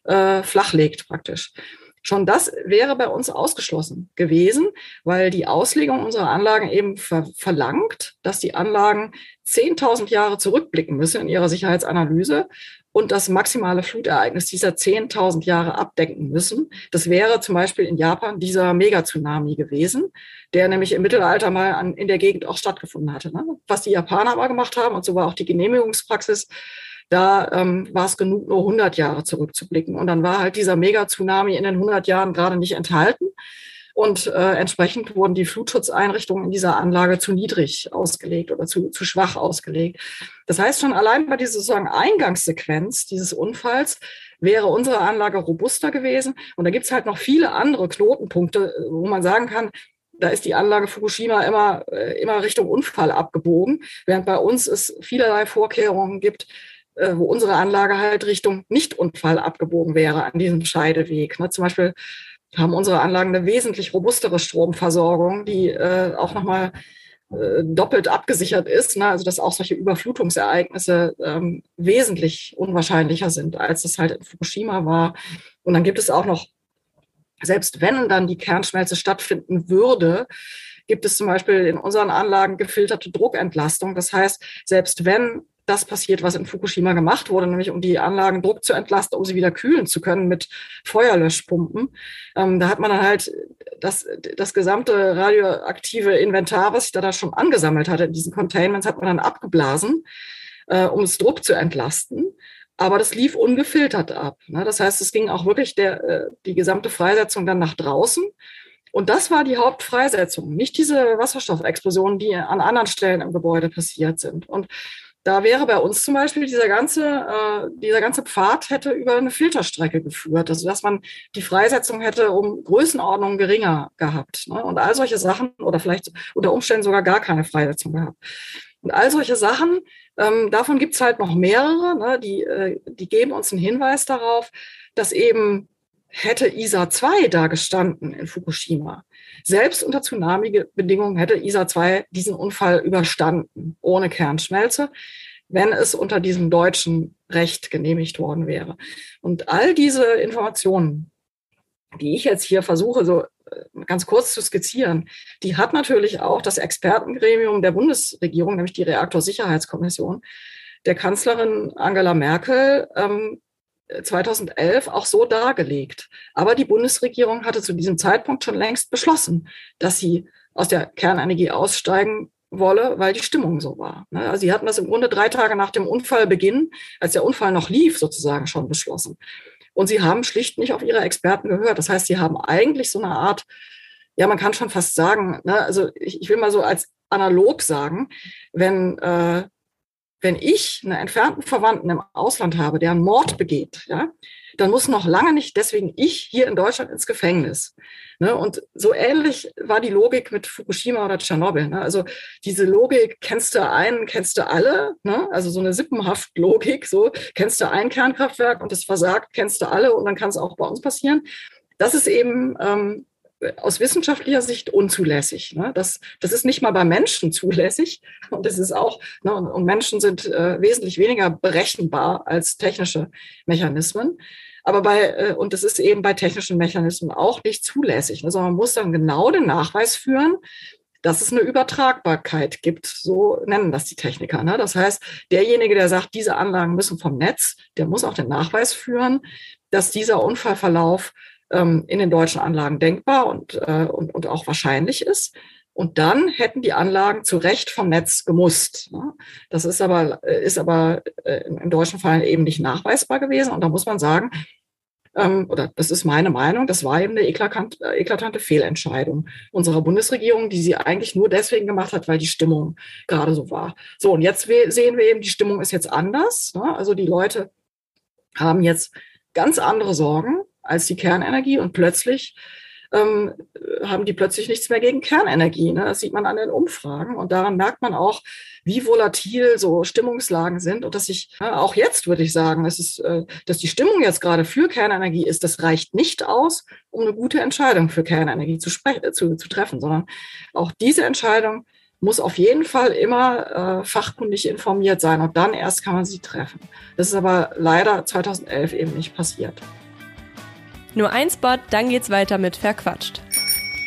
äh, flachlegt praktisch. Schon das wäre bei uns ausgeschlossen gewesen, weil die Auslegung unserer Anlagen eben ver verlangt, dass die Anlagen 10.000 Jahre zurückblicken müssen in ihrer Sicherheitsanalyse und das maximale Flutereignis dieser 10.000 Jahre abdecken müssen. Das wäre zum Beispiel in Japan dieser Megatsunami gewesen, der nämlich im Mittelalter mal an, in der Gegend auch stattgefunden hatte. Ne? Was die Japaner aber gemacht haben, und so war auch die Genehmigungspraxis, da ähm, war es genug, nur 100 Jahre zurückzublicken. Und dann war halt dieser Megatsunami in den 100 Jahren gerade nicht enthalten. Und äh, entsprechend wurden die Flutschutzeinrichtungen in dieser Anlage zu niedrig ausgelegt oder zu, zu schwach ausgelegt. Das heißt, schon allein bei dieser sozusagen Eingangssequenz dieses Unfalls wäre unsere Anlage robuster gewesen. Und da gibt es halt noch viele andere Knotenpunkte, wo man sagen kann, da ist die Anlage Fukushima immer, äh, immer Richtung Unfall abgebogen, während bei uns es vielerlei Vorkehrungen gibt, äh, wo unsere Anlage halt Richtung Nicht-Unfall abgebogen wäre an diesem Scheideweg. Ne? Zum Beispiel haben unsere Anlagen eine wesentlich robustere Stromversorgung, die äh, auch nochmal äh, doppelt abgesichert ist, ne? also dass auch solche Überflutungsereignisse ähm, wesentlich unwahrscheinlicher sind, als das halt in Fukushima war. Und dann gibt es auch noch, selbst wenn dann die Kernschmelze stattfinden würde, gibt es zum Beispiel in unseren Anlagen gefilterte Druckentlastung. Das heißt, selbst wenn das passiert, was in Fukushima gemacht wurde, nämlich um die Anlagen Druck zu entlasten, um sie wieder kühlen zu können mit Feuerlöschpumpen. Ähm, da hat man dann halt das, das gesamte radioaktive Inventar, was sich da, da schon angesammelt hatte in diesen Containments, hat man dann abgeblasen, äh, um es Druck zu entlasten. Aber das lief ungefiltert ab. Ne? Das heißt, es ging auch wirklich der, äh, die gesamte Freisetzung dann nach draußen. Und das war die Hauptfreisetzung, nicht diese Wasserstoffexplosionen, die an anderen Stellen im Gebäude passiert sind. Und da wäre bei uns zum Beispiel dieser ganze, äh, dieser ganze Pfad hätte über eine Filterstrecke geführt, also dass man die Freisetzung hätte um Größenordnungen geringer gehabt. Ne? Und all solche Sachen oder vielleicht unter Umständen sogar gar keine Freisetzung gehabt. Und all solche Sachen, ähm, davon gibt es halt noch mehrere, ne? die, äh, die geben uns einen Hinweis darauf, dass eben hätte ISA 2 da gestanden in Fukushima, selbst unter Tsunami-Bedingungen hätte ISA 2 diesen Unfall überstanden, ohne Kernschmelze, wenn es unter diesem deutschen Recht genehmigt worden wäre. Und all diese Informationen, die ich jetzt hier versuche, so äh, ganz kurz zu skizzieren, die hat natürlich auch das Expertengremium der Bundesregierung, nämlich die Reaktorsicherheitskommission, der Kanzlerin Angela Merkel ähm, 2011 auch so dargelegt. Aber die Bundesregierung hatte zu diesem Zeitpunkt schon längst beschlossen, dass sie aus der Kernenergie aussteigen wolle, weil die Stimmung so war. Ne? Also sie hatten das im Grunde drei Tage nach dem Unfallbeginn, als der Unfall noch lief, sozusagen schon beschlossen. Und sie haben schlicht nicht auf ihre Experten gehört. Das heißt, sie haben eigentlich so eine Art ja, man kann schon fast sagen, ne, also ich, ich will mal so als analog sagen, wenn, äh, wenn ich einen entfernten Verwandten im Ausland habe, der einen Mord begeht, ja, dann muss noch lange nicht deswegen ich hier in Deutschland ins Gefängnis. Ne? Und so ähnlich war die Logik mit Fukushima oder Tschernobyl. Ne? Also diese Logik, kennst du einen, kennst du alle, ne? also so eine Sippenhaft-Logik, so kennst du ein Kernkraftwerk und das versagt, kennst du alle und dann kann es auch bei uns passieren. Das ist eben ähm, aus wissenschaftlicher Sicht unzulässig. Ne? Das, das ist nicht mal bei Menschen zulässig und das ist auch, ne, und Menschen sind äh, wesentlich weniger berechenbar als technische Mechanismen. Aber bei, äh, und das ist eben bei technischen Mechanismen auch nicht zulässig, ne, sondern man muss dann genau den Nachweis führen, dass es eine Übertragbarkeit gibt. So nennen das die Techniker. Ne? Das heißt, derjenige, der sagt, diese Anlagen müssen vom Netz, der muss auch den Nachweis führen, dass dieser Unfallverlauf ähm, in den deutschen Anlagen denkbar und, äh, und, und auch wahrscheinlich ist. Und dann hätten die Anlagen zu Recht vom Netz gemusst. Ne? Das ist aber, äh, ist aber äh, im deutschen Fall eben nicht nachweisbar gewesen. Und da muss man sagen, ähm, oder das ist meine Meinung, das war eben eine eklatante, äh, eklatante Fehlentscheidung unserer Bundesregierung, die sie eigentlich nur deswegen gemacht hat, weil die Stimmung gerade so war. So, und jetzt sehen wir eben, die Stimmung ist jetzt anders. Ne? Also die Leute haben jetzt ganz andere Sorgen als die Kernenergie und plötzlich ähm, haben die plötzlich nichts mehr gegen Kernenergie. Ne? Das sieht man an den Umfragen und daran merkt man auch, wie volatil so Stimmungslagen sind und dass ich äh, auch jetzt würde ich sagen, es ist, äh, dass die Stimmung jetzt gerade für Kernenergie ist, das reicht nicht aus, um eine gute Entscheidung für Kernenergie zu, zu, zu treffen, sondern auch diese Entscheidung muss auf jeden Fall immer äh, fachkundig informiert sein und dann erst kann man sie treffen. Das ist aber leider 2011 eben nicht passiert. Nur ein Spot, dann geht's weiter mit Verquatscht.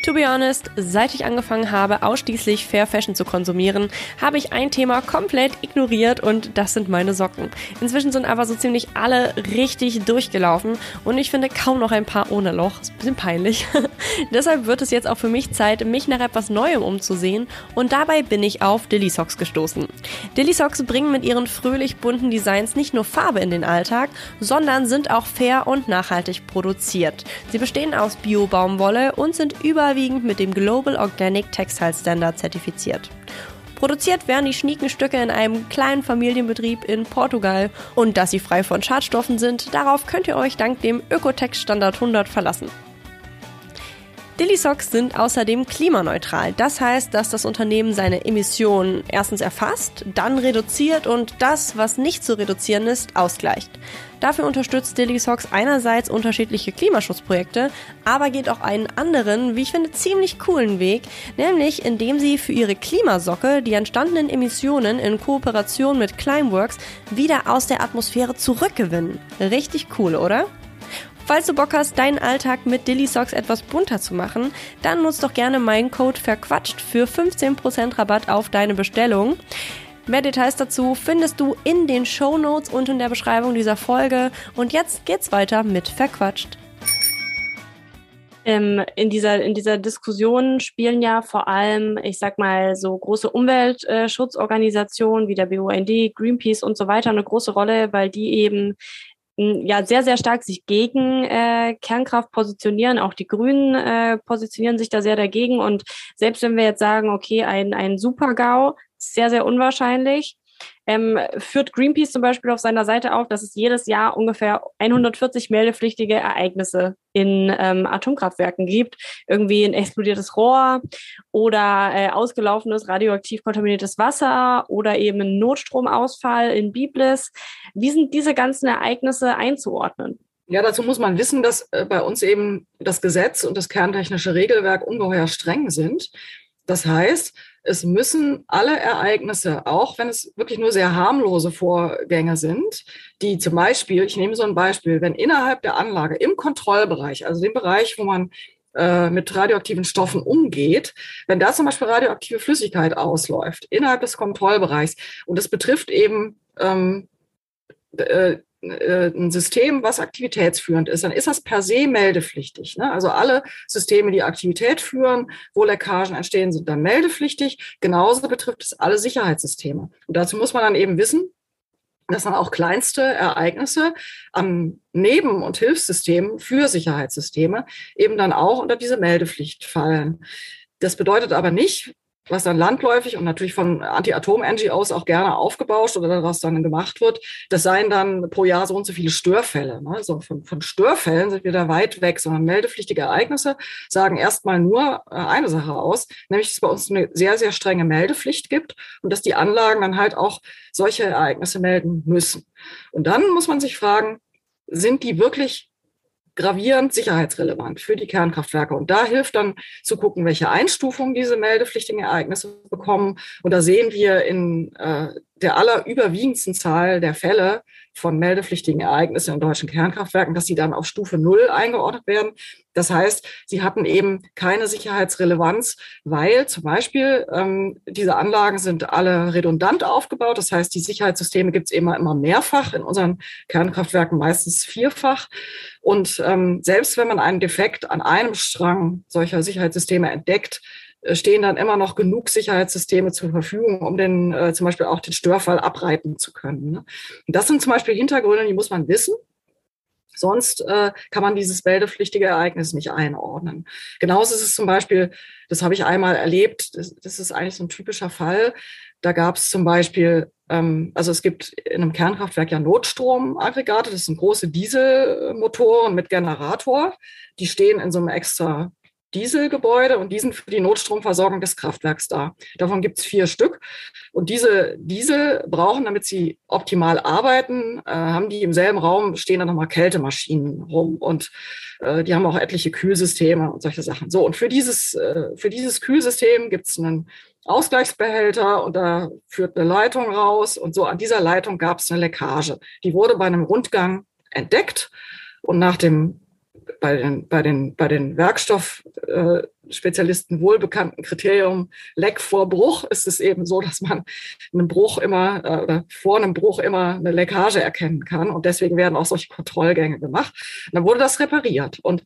To be honest, seit ich angefangen habe, ausschließlich Fair Fashion zu konsumieren, habe ich ein Thema komplett ignoriert und das sind meine Socken. Inzwischen sind aber so ziemlich alle richtig durchgelaufen und ich finde kaum noch ein paar ohne Loch. Ist ein bisschen peinlich. Deshalb wird es jetzt auch für mich Zeit, mich nach etwas Neuem umzusehen und dabei bin ich auf Dilly Socks gestoßen. Dilly Socks bringen mit ihren fröhlich bunten Designs nicht nur Farbe in den Alltag, sondern sind auch fair und nachhaltig produziert. Sie bestehen aus Bio-Baumwolle und sind überall überwiegend mit dem Global Organic Textile Standard zertifiziert. Produziert werden die schnieken Stücke in einem kleinen Familienbetrieb in Portugal und dass sie frei von Schadstoffen sind, darauf könnt ihr euch dank dem Ökotex Standard 100 verlassen. Dilly Socks sind außerdem klimaneutral. Das heißt, dass das Unternehmen seine Emissionen erstens erfasst, dann reduziert und das, was nicht zu reduzieren ist, ausgleicht. Dafür unterstützt Dilly Socks einerseits unterschiedliche Klimaschutzprojekte, aber geht auch einen anderen, wie ich finde, ziemlich coolen Weg, nämlich indem sie für ihre Klimasocke die entstandenen Emissionen in Kooperation mit Climeworks wieder aus der Atmosphäre zurückgewinnen. Richtig cool, oder? Falls du Bock hast, deinen Alltag mit Dilly Socks etwas bunter zu machen, dann nutzt doch gerne meinen Code verquatscht für 15% Rabatt auf deine Bestellung. Mehr Details dazu findest du in den Show und in der Beschreibung dieser Folge. Und jetzt geht's weiter mit Verquatscht. Ähm, in, dieser, in dieser Diskussion spielen ja vor allem, ich sag mal, so große Umweltschutzorganisationen wie der BUND, Greenpeace und so weiter eine große Rolle, weil die eben ja sehr, sehr stark sich gegen äh, Kernkraft positionieren. Auch die Grünen äh, positionieren sich da sehr dagegen. Und selbst wenn wir jetzt sagen, okay, ein, ein Super-GAU, sehr, sehr unwahrscheinlich, ähm, führt Greenpeace zum Beispiel auf seiner Seite auf, dass es jedes Jahr ungefähr 140 meldepflichtige Ereignisse in ähm, Atomkraftwerken gibt. Irgendwie ein explodiertes Rohr oder äh, ausgelaufenes radioaktiv kontaminiertes Wasser oder eben ein Notstromausfall in Biblis. Wie sind diese ganzen Ereignisse einzuordnen? Ja, dazu muss man wissen, dass äh, bei uns eben das Gesetz und das kerntechnische Regelwerk ungeheuer streng sind. Das heißt, es müssen alle Ereignisse, auch wenn es wirklich nur sehr harmlose Vorgänge sind, die zum Beispiel, ich nehme so ein Beispiel, wenn innerhalb der Anlage im Kontrollbereich, also dem Bereich, wo man äh, mit radioaktiven Stoffen umgeht, wenn da zum Beispiel radioaktive Flüssigkeit ausläuft, innerhalb des Kontrollbereichs, und das betrifft eben ähm, äh, ein System, was aktivitätsführend ist, dann ist das per se meldepflichtig. Ne? Also alle Systeme, die Aktivität führen, wo Leckagen entstehen, sind dann meldepflichtig. Genauso betrifft es alle Sicherheitssysteme. Und dazu muss man dann eben wissen, dass dann auch kleinste Ereignisse am Neben- und Hilfssystemen für Sicherheitssysteme eben dann auch unter diese Meldepflicht fallen. Das bedeutet aber nicht, was dann landläufig und natürlich von Anti-Atom-NGOs auch gerne aufgebauscht oder was dann gemacht wird, das seien dann pro Jahr so und so viele Störfälle. Ne? Also von, von Störfällen sind wir da weit weg, sondern meldepflichtige Ereignisse sagen erstmal nur äh, eine Sache aus, nämlich dass es bei uns eine sehr, sehr strenge Meldepflicht gibt und dass die Anlagen dann halt auch solche Ereignisse melden müssen. Und dann muss man sich fragen, sind die wirklich gravierend sicherheitsrelevant für die Kernkraftwerke. Und da hilft dann zu gucken, welche Einstufung diese meldepflichtigen Ereignisse bekommen. Und da sehen wir in äh, der allerüberwiegendsten Zahl der Fälle von meldepflichtigen Ereignissen in deutschen Kernkraftwerken, dass sie dann auf Stufe Null eingeordnet werden. Das heißt, sie hatten eben keine Sicherheitsrelevanz, weil zum Beispiel ähm, diese Anlagen sind alle redundant aufgebaut. Das heißt, die Sicherheitssysteme gibt es immer, immer mehrfach, in unseren Kernkraftwerken meistens vierfach. Und ähm, selbst wenn man einen Defekt an einem Strang solcher Sicherheitssysteme entdeckt, stehen dann immer noch genug Sicherheitssysteme zur Verfügung, um den äh, zum Beispiel auch den Störfall abreiten zu können. Ne? Und das sind zum Beispiel Hintergründe, die muss man wissen. Sonst äh, kann man dieses meldepflichtige Ereignis nicht einordnen. Genauso ist es zum Beispiel, das habe ich einmal erlebt, das, das ist eigentlich so ein typischer Fall. Da gab es zum Beispiel, ähm, also es gibt in einem Kernkraftwerk ja Notstromaggregate, das sind große Dieselmotoren mit Generator. Die stehen in so einem extra Dieselgebäude und die sind für die Notstromversorgung des Kraftwerks da. Davon gibt es vier Stück. Und diese Diesel brauchen, damit sie optimal arbeiten, äh, haben die im selben Raum stehen dann nochmal Kältemaschinen rum und äh, die haben auch etliche Kühlsysteme und solche Sachen. So, und für dieses, äh, für dieses Kühlsystem gibt es einen Ausgleichsbehälter und da führt eine Leitung raus und so an dieser Leitung gab es eine Leckage. Die wurde bei einem Rundgang entdeckt und nach dem bei den, bei den, bei den Werkstoffspezialisten wohlbekannten Kriterium Leck vor Bruch ist es eben so, dass man einen Bruch immer äh, oder vor einem Bruch immer eine Leckage erkennen kann. Und deswegen werden auch solche Kontrollgänge gemacht. Und dann wurde das repariert. Und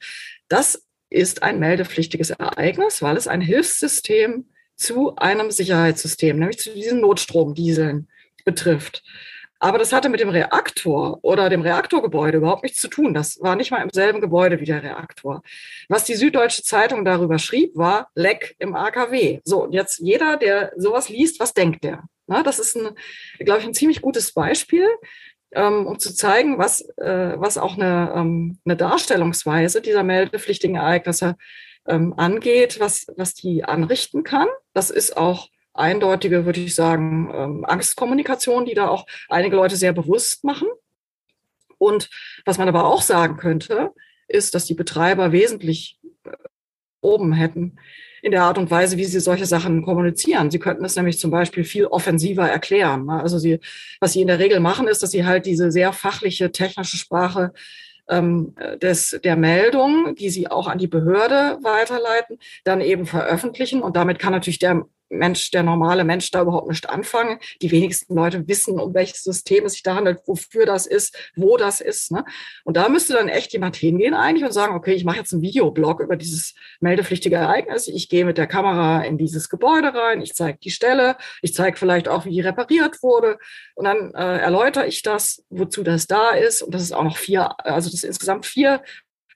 das ist ein meldepflichtiges Ereignis, weil es ein Hilfssystem zu einem Sicherheitssystem, nämlich zu diesen Notstromdieseln betrifft. Aber das hatte mit dem Reaktor oder dem Reaktorgebäude überhaupt nichts zu tun. Das war nicht mal im selben Gebäude wie der Reaktor. Was die Süddeutsche Zeitung darüber schrieb, war Leck im AKW. So, und jetzt jeder, der sowas liest, was denkt der? Na, das ist, ein, glaube ich, ein ziemlich gutes Beispiel, ähm, um zu zeigen, was, äh, was auch eine, ähm, eine Darstellungsweise dieser meldepflichtigen Ereignisse ähm, angeht, was, was die anrichten kann. Das ist auch eindeutige, würde ich sagen, ähm, Angstkommunikation, die da auch einige Leute sehr bewusst machen. Und was man aber auch sagen könnte, ist, dass die Betreiber wesentlich äh, oben hätten in der Art und Weise, wie sie solche Sachen kommunizieren. Sie könnten es nämlich zum Beispiel viel offensiver erklären. Ne? Also sie, was sie in der Regel machen, ist, dass sie halt diese sehr fachliche technische Sprache ähm, des, der Meldung, die sie auch an die Behörde weiterleiten, dann eben veröffentlichen. Und damit kann natürlich der Mensch, der normale Mensch da überhaupt nicht anfangen. Die wenigsten Leute wissen, um welches System es sich da handelt, wofür das ist, wo das ist. Ne? Und da müsste dann echt jemand hingehen eigentlich und sagen, okay, ich mache jetzt einen Videoblog über dieses meldepflichtige Ereignis. Ich gehe mit der Kamera in dieses Gebäude rein, ich zeige die Stelle, ich zeige vielleicht auch, wie repariert wurde. Und dann äh, erläutere ich das, wozu das da ist. Und das ist auch noch vier, also das insgesamt vier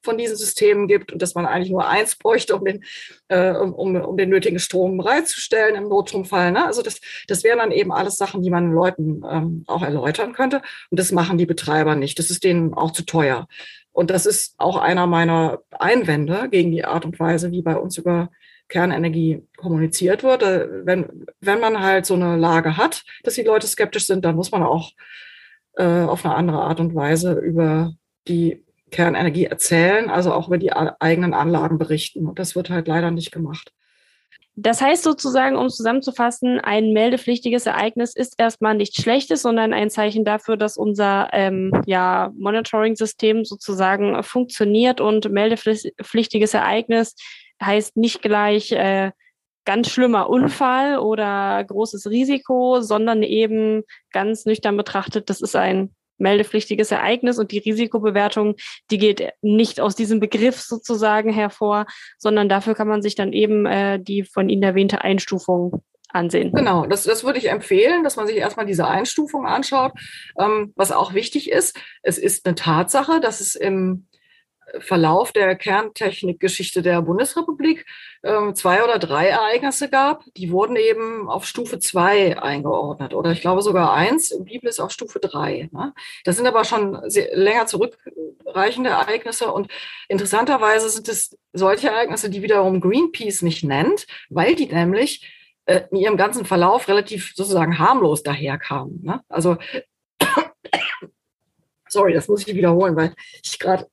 von diesen Systemen gibt und dass man eigentlich nur eins bräuchte, um den, äh, um, um den nötigen Strom bereitzustellen im Notstromfall. Ne? Also das, das wären dann eben alles Sachen, die man Leuten ähm, auch erläutern könnte. Und das machen die Betreiber nicht. Das ist denen auch zu teuer. Und das ist auch einer meiner Einwände gegen die Art und Weise, wie bei uns über Kernenergie kommuniziert wird. Äh, wenn, wenn man halt so eine Lage hat, dass die Leute skeptisch sind, dann muss man auch äh, auf eine andere Art und Weise über die Kernenergie erzählen, also auch über die eigenen Anlagen berichten. Und das wird halt leider nicht gemacht. Das heißt sozusagen, um zusammenzufassen, ein meldepflichtiges Ereignis ist erstmal nichts Schlechtes, sondern ein Zeichen dafür, dass unser ähm, ja, Monitoring-System sozusagen funktioniert und meldepflichtiges Ereignis heißt nicht gleich äh, ganz schlimmer Unfall oder großes Risiko, sondern eben ganz nüchtern betrachtet, das ist ein meldepflichtiges Ereignis und die Risikobewertung, die geht nicht aus diesem Begriff sozusagen hervor, sondern dafür kann man sich dann eben äh, die von Ihnen erwähnte Einstufung ansehen. Genau, das, das würde ich empfehlen, dass man sich erstmal diese Einstufung anschaut. Ähm, was auch wichtig ist, es ist eine Tatsache, dass es im Verlauf der Kerntechnikgeschichte der Bundesrepublik äh, zwei oder drei Ereignisse gab. Die wurden eben auf Stufe zwei eingeordnet oder ich glaube sogar eins blieb es auf Stufe drei. Ne? Das sind aber schon länger zurückreichende Ereignisse und interessanterweise sind es solche Ereignisse, die wiederum Greenpeace nicht nennt, weil die nämlich äh, in ihrem ganzen Verlauf relativ sozusagen harmlos daherkamen. Ne? Also sorry, das muss ich wiederholen, weil ich gerade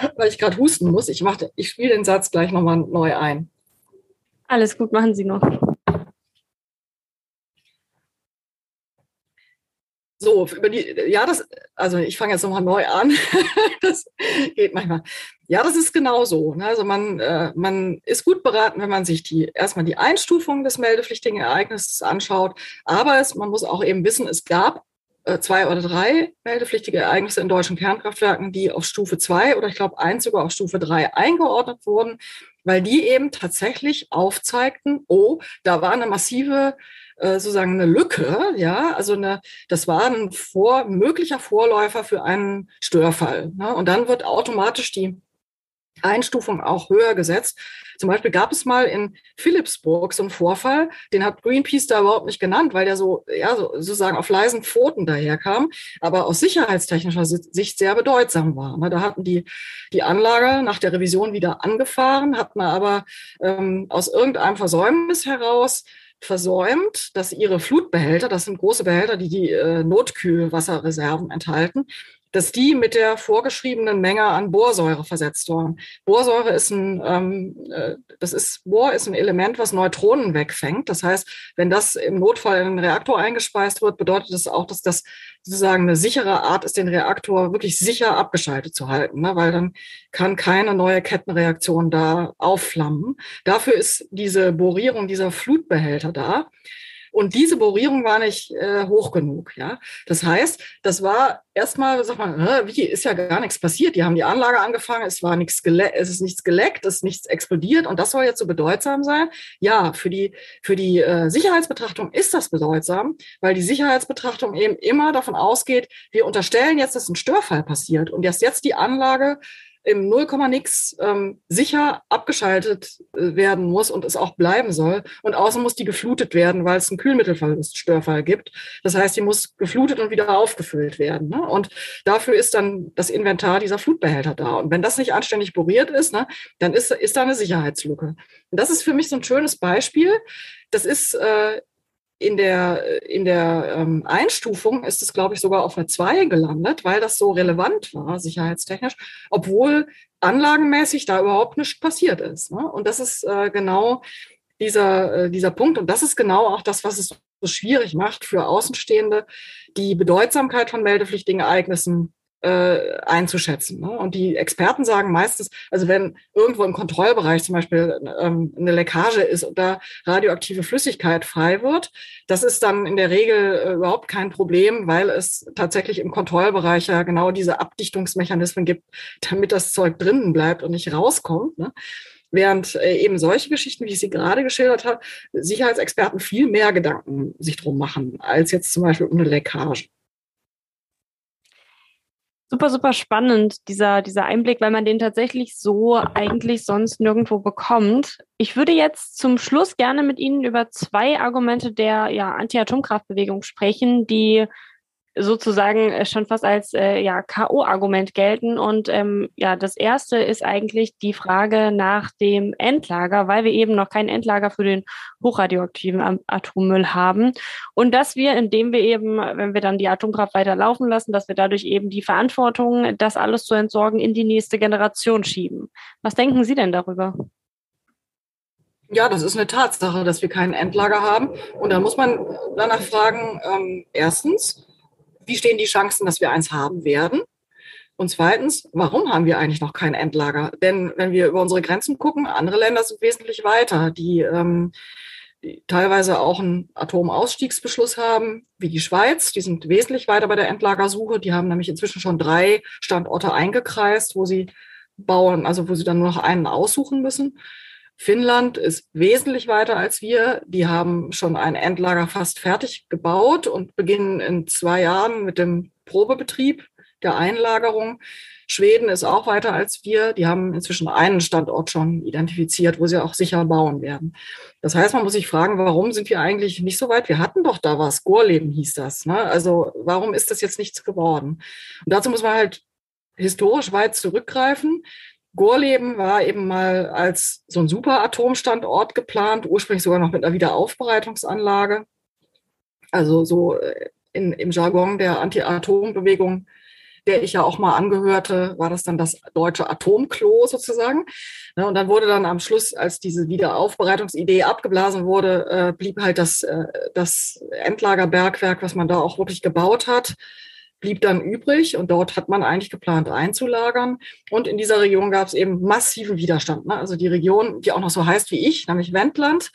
weil ich gerade husten muss. Ich, ich spiele den Satz gleich nochmal neu ein. Alles gut, machen Sie noch. So, über die, ja, das, also ich fange jetzt nochmal neu an. das geht manchmal. Ja, das ist genau so. Ne? Also man, äh, man ist gut beraten, wenn man sich die erstmal die Einstufung des meldepflichtigen Ereignisses anschaut. Aber es, man muss auch eben wissen, es gab zwei oder drei meldepflichtige Ereignisse in deutschen Kernkraftwerken, die auf Stufe zwei oder ich glaube eins sogar auf Stufe drei eingeordnet wurden, weil die eben tatsächlich aufzeigten, oh, da war eine massive äh, sozusagen eine Lücke, ja, also eine, das war ein vor, möglicher Vorläufer für einen Störfall. Ne? Und dann wird automatisch die Einstufung auch höher gesetzt. Zum Beispiel gab es mal in Philipsburg so einen Vorfall, den hat Greenpeace da überhaupt nicht genannt, weil der so, ja, so, sozusagen auf leisen Pfoten daherkam, aber aus sicherheitstechnischer Sicht sehr bedeutsam war. Ne, da hatten die die Anlage nach der Revision wieder angefahren, hatten aber ähm, aus irgendeinem Versäumnis heraus versäumt, dass ihre Flutbehälter, das sind große Behälter, die die äh, Notkühlwasserreserven enthalten, dass die mit der vorgeschriebenen Menge an Borsäure versetzt waren. Borsäure ist ein, ähm, äh, das ist, Bohr ist ein Element, was Neutronen wegfängt. Das heißt, wenn das im Notfall in den Reaktor eingespeist wird, bedeutet das auch, dass das sozusagen eine sichere Art ist, den Reaktor wirklich sicher abgeschaltet zu halten, ne? weil dann kann keine neue Kettenreaktion da aufflammen. Dafür ist diese Borierung dieser Flutbehälter da. Und diese Bohrierung war nicht äh, hoch genug. Ja, das heißt, das war erstmal, sag mal, wie ist ja gar nichts passiert. Die haben die Anlage angefangen, es war nichts geleckt, es ist nichts geleckt, es ist nichts explodiert und das soll jetzt so bedeutsam sein. Ja, für die für die äh, Sicherheitsbetrachtung ist das bedeutsam, weil die Sicherheitsbetrachtung eben immer davon ausgeht, wir unterstellen jetzt, dass ein Störfall passiert und dass jetzt die Anlage im 0, nix ähm, sicher abgeschaltet äh, werden muss und es auch bleiben soll. Und außen muss die geflutet werden, weil es einen Kühlmittelverluststörfall gibt. Das heißt, die muss geflutet und wieder aufgefüllt werden. Ne? Und dafür ist dann das Inventar dieser Flutbehälter da. Und wenn das nicht anständig boriert ist, ne, dann ist, ist da eine Sicherheitslücke. Und das ist für mich so ein schönes Beispiel. Das ist äh, in der, in der ähm, Einstufung ist es, glaube ich, sogar auf eine 2 gelandet, weil das so relevant war, sicherheitstechnisch, obwohl anlagenmäßig da überhaupt nichts passiert ist. Ne? Und das ist äh, genau dieser, äh, dieser Punkt. Und das ist genau auch das, was es so schwierig macht für Außenstehende, die Bedeutsamkeit von meldepflichtigen Ereignissen äh, einzuschätzen. Ne? Und die Experten sagen meistens, also wenn irgendwo im Kontrollbereich zum Beispiel ähm, eine Leckage ist und da radioaktive Flüssigkeit frei wird, das ist dann in der Regel äh, überhaupt kein Problem, weil es tatsächlich im Kontrollbereich ja genau diese Abdichtungsmechanismen gibt, damit das Zeug drinnen bleibt und nicht rauskommt. Ne? Während äh, eben solche Geschichten, wie ich sie gerade geschildert habe, Sicherheitsexperten viel mehr Gedanken sich drum machen, als jetzt zum Beispiel um eine Leckage super, super spannend, dieser, dieser Einblick, weil man den tatsächlich so eigentlich sonst nirgendwo bekommt. Ich würde jetzt zum Schluss gerne mit Ihnen über zwei Argumente der ja, Anti-Atomkraftbewegung sprechen, die sozusagen äh, schon fast als äh, ja, K.O.-Argument gelten. Und ähm, ja, das erste ist eigentlich die Frage nach dem Endlager, weil wir eben noch kein Endlager für den hochradioaktiven Atommüll haben. Und dass wir, indem wir eben, wenn wir dann die Atomkraft weiter laufen lassen, dass wir dadurch eben die Verantwortung, das alles zu entsorgen, in die nächste Generation schieben. Was denken Sie denn darüber? Ja, das ist eine Tatsache, dass wir kein Endlager haben. Und da muss man danach fragen, ähm, erstens, wie stehen die Chancen, dass wir eins haben werden? Und zweitens, warum haben wir eigentlich noch kein Endlager? Denn wenn wir über unsere Grenzen gucken, andere Länder sind wesentlich weiter, die, ähm, die teilweise auch einen Atomausstiegsbeschluss haben, wie die Schweiz. Die sind wesentlich weiter bei der Endlagersuche. Die haben nämlich inzwischen schon drei Standorte eingekreist, wo sie bauen, also wo sie dann nur noch einen aussuchen müssen. Finnland ist wesentlich weiter als wir. Die haben schon ein Endlager fast fertig gebaut und beginnen in zwei Jahren mit dem Probebetrieb der Einlagerung. Schweden ist auch weiter als wir. Die haben inzwischen einen Standort schon identifiziert, wo sie auch sicher bauen werden. Das heißt, man muss sich fragen, warum sind wir eigentlich nicht so weit? Wir hatten doch da was. Gorleben hieß das. Ne? Also warum ist das jetzt nichts geworden? Und dazu muss man halt historisch weit zurückgreifen. Gorleben war eben mal als so ein Superatomstandort geplant, ursprünglich sogar noch mit einer Wiederaufbereitungsanlage. Also so äh, in, im Jargon der Anti-Atom-Bewegung, der ich ja auch mal angehörte, war das dann das deutsche Atomklo sozusagen. Und dann wurde dann am Schluss, als diese Wiederaufbereitungsidee abgeblasen wurde, äh, blieb halt das, äh, das Endlagerbergwerk, was man da auch wirklich gebaut hat, blieb dann übrig und dort hat man eigentlich geplant einzulagern. Und in dieser Region gab es eben massiven Widerstand. Ne? Also die Region, die auch noch so heißt wie ich, nämlich Wendland,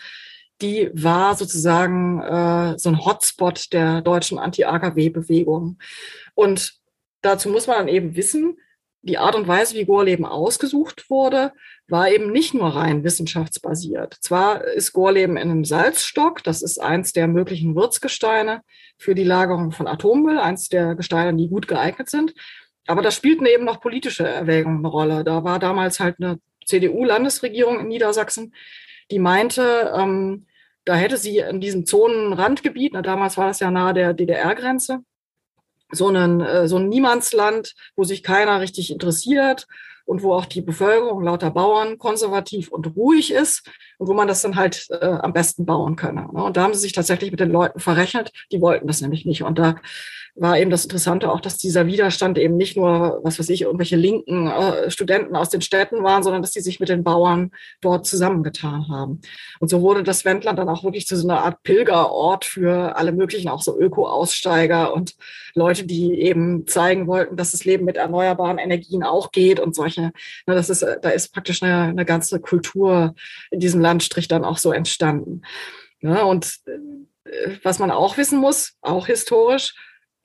die war sozusagen äh, so ein Hotspot der deutschen Anti-AKW-Bewegung. Und dazu muss man dann eben wissen, die Art und Weise, wie Gorleben ausgesucht wurde, war eben nicht nur rein wissenschaftsbasiert. Zwar ist Gorleben in einem Salzstock, das ist eins der möglichen Wirtsgesteine für die Lagerung von Atommüll, eins der Gesteine, die gut geeignet sind. Aber da spielten eben noch politische Erwägungen eine Rolle. Da war damals halt eine CDU-Landesregierung in Niedersachsen, die meinte, ähm, da hätte sie in diesem Zonenrandgebiet, na, damals war das ja nahe der DDR-Grenze, so, einen, äh, so ein Niemandsland, wo sich keiner richtig interessiert und wo auch die Bevölkerung lauter Bauern konservativ und ruhig ist und wo man das dann halt äh, am besten bauen könne. Ne? Und da haben sie sich tatsächlich mit den Leuten verrechnet, die wollten das nämlich nicht. Und da war eben das Interessante auch, dass dieser Widerstand eben nicht nur, was weiß ich, irgendwelche linken äh, Studenten aus den Städten waren, sondern dass die sich mit den Bauern dort zusammengetan haben. Und so wurde das Wendland dann auch wirklich zu so einer Art Pilgerort für alle möglichen, auch so Öko-Aussteiger und Leute, die eben zeigen wollten, dass das Leben mit erneuerbaren Energien auch geht und solche. Ne, das ist, da ist praktisch eine, eine ganze Kultur in diesem Landstrich dann auch so entstanden. Ja, und äh, was man auch wissen muss, auch historisch,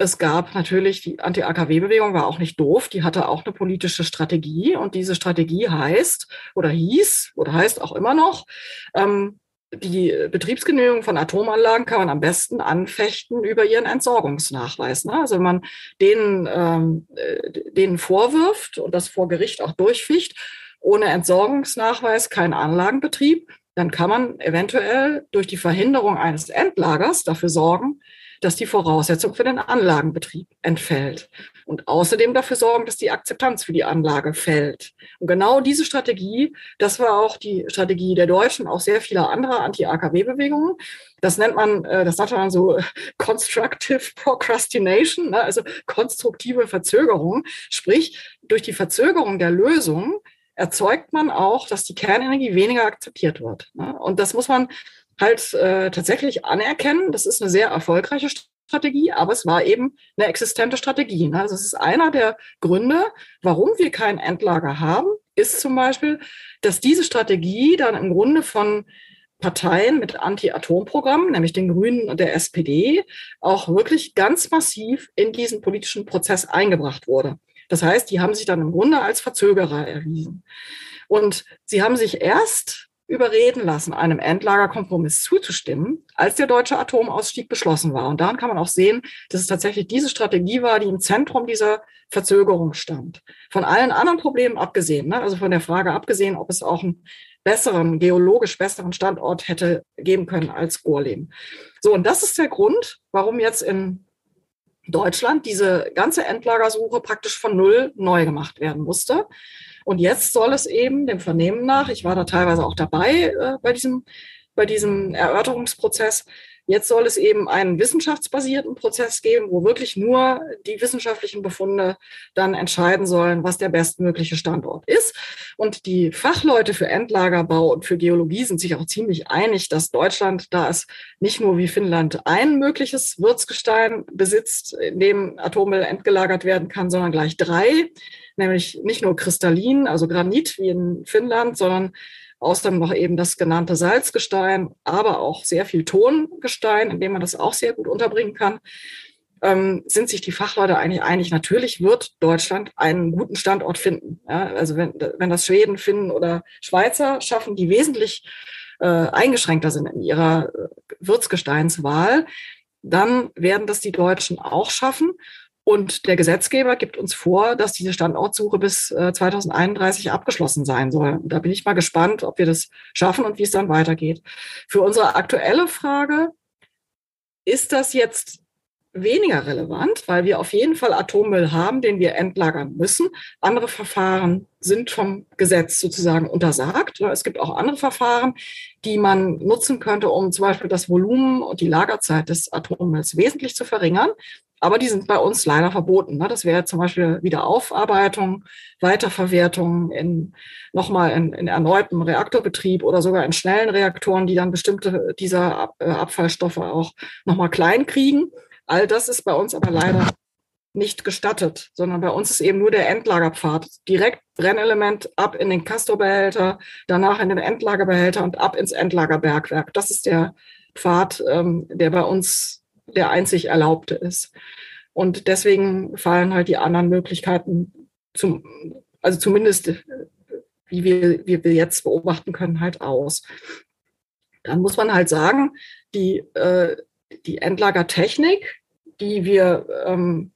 es gab natürlich, die Anti-AKW-Bewegung war auch nicht doof, die hatte auch eine politische Strategie und diese Strategie heißt oder hieß oder heißt auch immer noch, ähm, die Betriebsgenehmigung von Atomanlagen kann man am besten anfechten über ihren Entsorgungsnachweis. Ne? Also wenn man denen, ähm, äh, denen vorwirft und das vor Gericht auch durchficht, ohne Entsorgungsnachweis kein Anlagenbetrieb, dann kann man eventuell durch die Verhinderung eines Endlagers dafür sorgen, dass die Voraussetzung für den Anlagenbetrieb entfällt und außerdem dafür sorgen, dass die Akzeptanz für die Anlage fällt. Und genau diese Strategie, das war auch die Strategie der Deutschen, auch sehr vieler anderer Anti-AKW-Bewegungen. Das nennt man, äh, das sagt man so Constructive Procrastination, ne, also konstruktive Verzögerung. Sprich, durch die Verzögerung der Lösung erzeugt man auch, dass die Kernenergie weniger akzeptiert wird. Ne. Und das muss man halt äh, tatsächlich anerkennen. Das ist eine sehr erfolgreiche Strategie, aber es war eben eine existente Strategie. Ne? Also es ist einer der Gründe, warum wir kein Endlager haben, ist zum Beispiel, dass diese Strategie dann im Grunde von Parteien mit Anti-Atom-Programmen, nämlich den Grünen und der SPD, auch wirklich ganz massiv in diesen politischen Prozess eingebracht wurde. Das heißt, die haben sich dann im Grunde als Verzögerer erwiesen. Und sie haben sich erst überreden lassen, einem Endlagerkompromiss zuzustimmen, als der deutsche Atomausstieg beschlossen war. Und daran kann man auch sehen, dass es tatsächlich diese Strategie war, die im Zentrum dieser Verzögerung stand. Von allen anderen Problemen abgesehen, ne? also von der Frage abgesehen, ob es auch einen besseren, geologisch besseren Standort hätte geben können als Gorleben. So, und das ist der Grund, warum jetzt in Deutschland diese ganze Endlagersuche praktisch von Null neu gemacht werden musste. Und jetzt soll es eben dem Vernehmen nach, ich war da teilweise auch dabei äh, bei, diesem, bei diesem Erörterungsprozess, jetzt soll es eben einen wissenschaftsbasierten Prozess geben, wo wirklich nur die wissenschaftlichen Befunde dann entscheiden sollen, was der bestmögliche Standort ist. Und die Fachleute für Endlagerbau und für Geologie sind sich auch ziemlich einig, dass Deutschland, da es nicht nur wie Finnland ein mögliches Wirtsgestein besitzt, in dem Atommüll entgelagert werden kann, sondern gleich drei nämlich nicht nur Kristallin, also Granit wie in Finnland, sondern außerdem noch eben das genannte Salzgestein, aber auch sehr viel Tongestein, in dem man das auch sehr gut unterbringen kann. ähm, sind sich die Fachleute eigentlich einig, natürlich wird Deutschland einen guten Standort finden. Ja, also wenn, wenn das Schweden, Finnen oder Schweizer schaffen, die wesentlich äh, eingeschränkter sind in ihrer äh, Wirtsgesteinswahl, dann werden das die Deutschen auch schaffen. Und der Gesetzgeber gibt uns vor, dass diese Standortsuche bis äh, 2031 abgeschlossen sein soll. Da bin ich mal gespannt, ob wir das schaffen und wie es dann weitergeht. Für unsere aktuelle Frage, ist das jetzt weniger relevant, weil wir auf jeden Fall Atommüll haben, den wir entlagern müssen. Andere Verfahren sind vom Gesetz sozusagen untersagt. Es gibt auch andere Verfahren, die man nutzen könnte, um zum Beispiel das Volumen und die Lagerzeit des Atommülls wesentlich zu verringern. Aber die sind bei uns leider verboten. Ne? Das wäre zum Beispiel Wiederaufarbeitung, Weiterverwertung in nochmal in, in erneutem Reaktorbetrieb oder sogar in schnellen Reaktoren, die dann bestimmte dieser äh, Abfallstoffe auch nochmal klein kriegen. All das ist bei uns aber leider nicht gestattet, sondern bei uns ist eben nur der Endlagerpfad. Direkt Brennelement ab in den Castor-Behälter, danach in den Endlagerbehälter und ab ins Endlagerbergwerk. Das ist der Pfad, ähm, der bei uns der einzig erlaubte ist. Und deswegen fallen halt die anderen Möglichkeiten zum, also zumindest wie wir, wie wir jetzt beobachten können, halt aus. Dann muss man halt sagen, die, äh, die Endlagertechnik, die wir, ähm,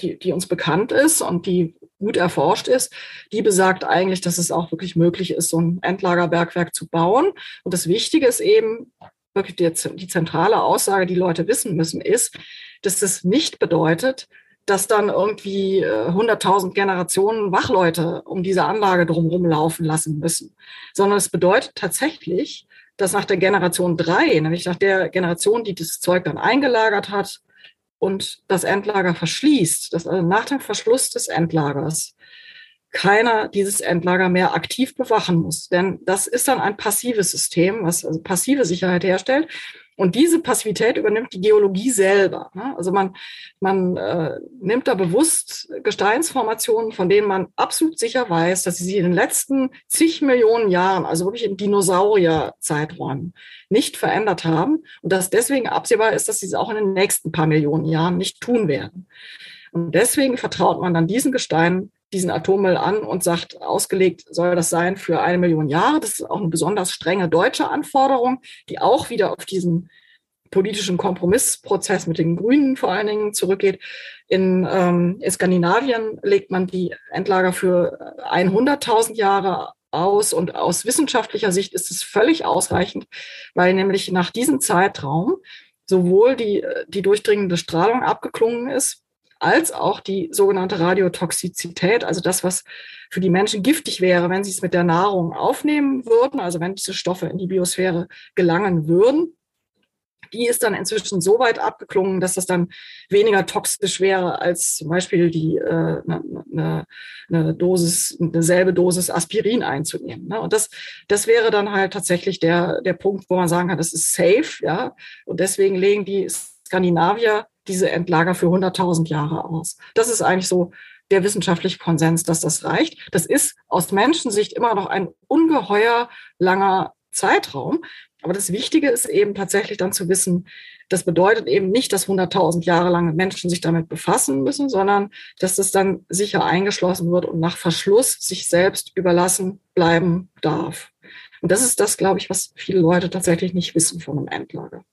die, die uns bekannt ist und die gut erforscht ist, die besagt eigentlich, dass es auch wirklich möglich ist, so ein Endlagerbergwerk zu bauen. Und das Wichtige ist eben, wirklich die, die zentrale Aussage, die Leute wissen müssen, ist, dass das nicht bedeutet, dass dann irgendwie 100.000 äh, Generationen Wachleute um diese Anlage drumherum laufen lassen müssen, sondern es bedeutet tatsächlich, dass nach der Generation drei, nämlich nach der Generation, die das Zeug dann eingelagert hat, und das Endlager verschließt, dass also nach dem Verschluss des Endlagers keiner dieses Endlager mehr aktiv bewachen muss. Denn das ist dann ein passives System, was also passive Sicherheit herstellt. Und diese Passivität übernimmt die Geologie selber. Ne? Also man, man äh, nimmt da bewusst Gesteinsformationen, von denen man absolut sicher weiß, dass sie sich in den letzten zig Millionen Jahren, also wirklich in Dinosaurierzeiträumen, nicht verändert haben und dass deswegen absehbar ist, dass sie es auch in den nächsten paar Millionen Jahren nicht tun werden. Und deswegen vertraut man dann diesen Gesteinen diesen Atommüll an und sagt, ausgelegt soll das sein für eine Million Jahre. Das ist auch eine besonders strenge deutsche Anforderung, die auch wieder auf diesen politischen Kompromissprozess mit den Grünen vor allen Dingen zurückgeht. In, ähm, in Skandinavien legt man die Endlager für 100.000 Jahre aus und aus wissenschaftlicher Sicht ist es völlig ausreichend, weil nämlich nach diesem Zeitraum sowohl die, die durchdringende Strahlung abgeklungen ist, als auch die sogenannte Radiotoxizität, also das, was für die Menschen giftig wäre, wenn sie es mit der Nahrung aufnehmen würden, also wenn diese Stoffe in die Biosphäre gelangen würden. Die ist dann inzwischen so weit abgeklungen, dass das dann weniger toxisch wäre als zum Beispiel die äh, eine, ne, ne Dosis, eine selbe Dosis Aspirin einzunehmen. Ne? Und das, das wäre dann halt tatsächlich der, der Punkt, wo man sagen kann, das ist safe, ja. Und deswegen legen die Skandinavier diese Endlager für 100.000 Jahre aus. Das ist eigentlich so der wissenschaftliche Konsens, dass das reicht. Das ist aus Menschensicht immer noch ein ungeheuer langer Zeitraum. Aber das Wichtige ist eben tatsächlich dann zu wissen, das bedeutet eben nicht, dass 100.000 Jahre lange Menschen sich damit befassen müssen, sondern dass das dann sicher eingeschlossen wird und nach Verschluss sich selbst überlassen bleiben darf. Und das ist das, glaube ich, was viele Leute tatsächlich nicht wissen von einem Endlager.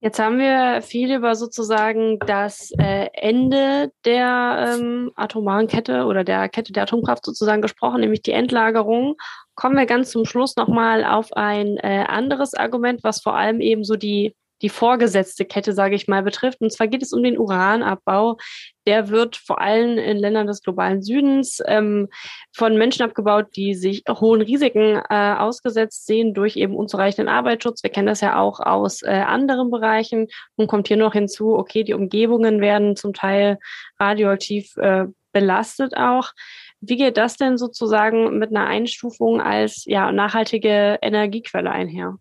Jetzt haben wir viel über sozusagen das äh, Ende der ähm, atomaren Kette oder der Kette der Atomkraft sozusagen gesprochen, nämlich die Endlagerung. Kommen wir ganz zum Schluss nochmal auf ein äh, anderes Argument, was vor allem eben so die die vorgesetzte Kette, sage ich mal, betrifft. Und zwar geht es um den Uranabbau. Der wird vor allem in Ländern des globalen Südens ähm, von Menschen abgebaut, die sich hohen Risiken äh, ausgesetzt sehen durch eben unzureichenden Arbeitsschutz. Wir kennen das ja auch aus äh, anderen Bereichen. Nun kommt hier noch hinzu, okay, die Umgebungen werden zum Teil radioaktiv äh, belastet auch. Wie geht das denn sozusagen mit einer Einstufung als ja, nachhaltige Energiequelle einher?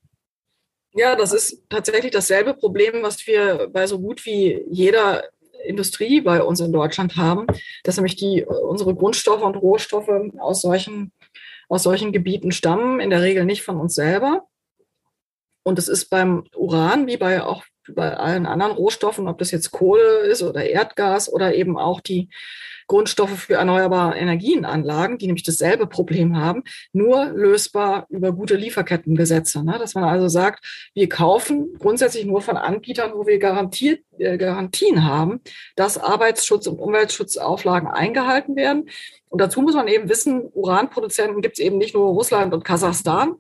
Ja, das ist tatsächlich dasselbe Problem, was wir bei so gut wie jeder Industrie bei uns in Deutschland haben, dass nämlich die, unsere Grundstoffe und Rohstoffe aus solchen, aus solchen Gebieten stammen, in der Regel nicht von uns selber. Und es ist beim Uran, wie bei auch bei allen anderen Rohstoffen, ob das jetzt Kohle ist oder Erdgas oder eben auch die Grundstoffe für erneuerbare Energienanlagen, die nämlich dasselbe Problem haben, nur lösbar über gute Lieferkettengesetze. Ne? Dass man also sagt, wir kaufen grundsätzlich nur von Anbietern, wo wir garantiert, äh, Garantien haben, dass Arbeitsschutz- und Umweltschutzauflagen eingehalten werden. Und dazu muss man eben wissen, Uranproduzenten gibt es eben nicht nur Russland und Kasachstan,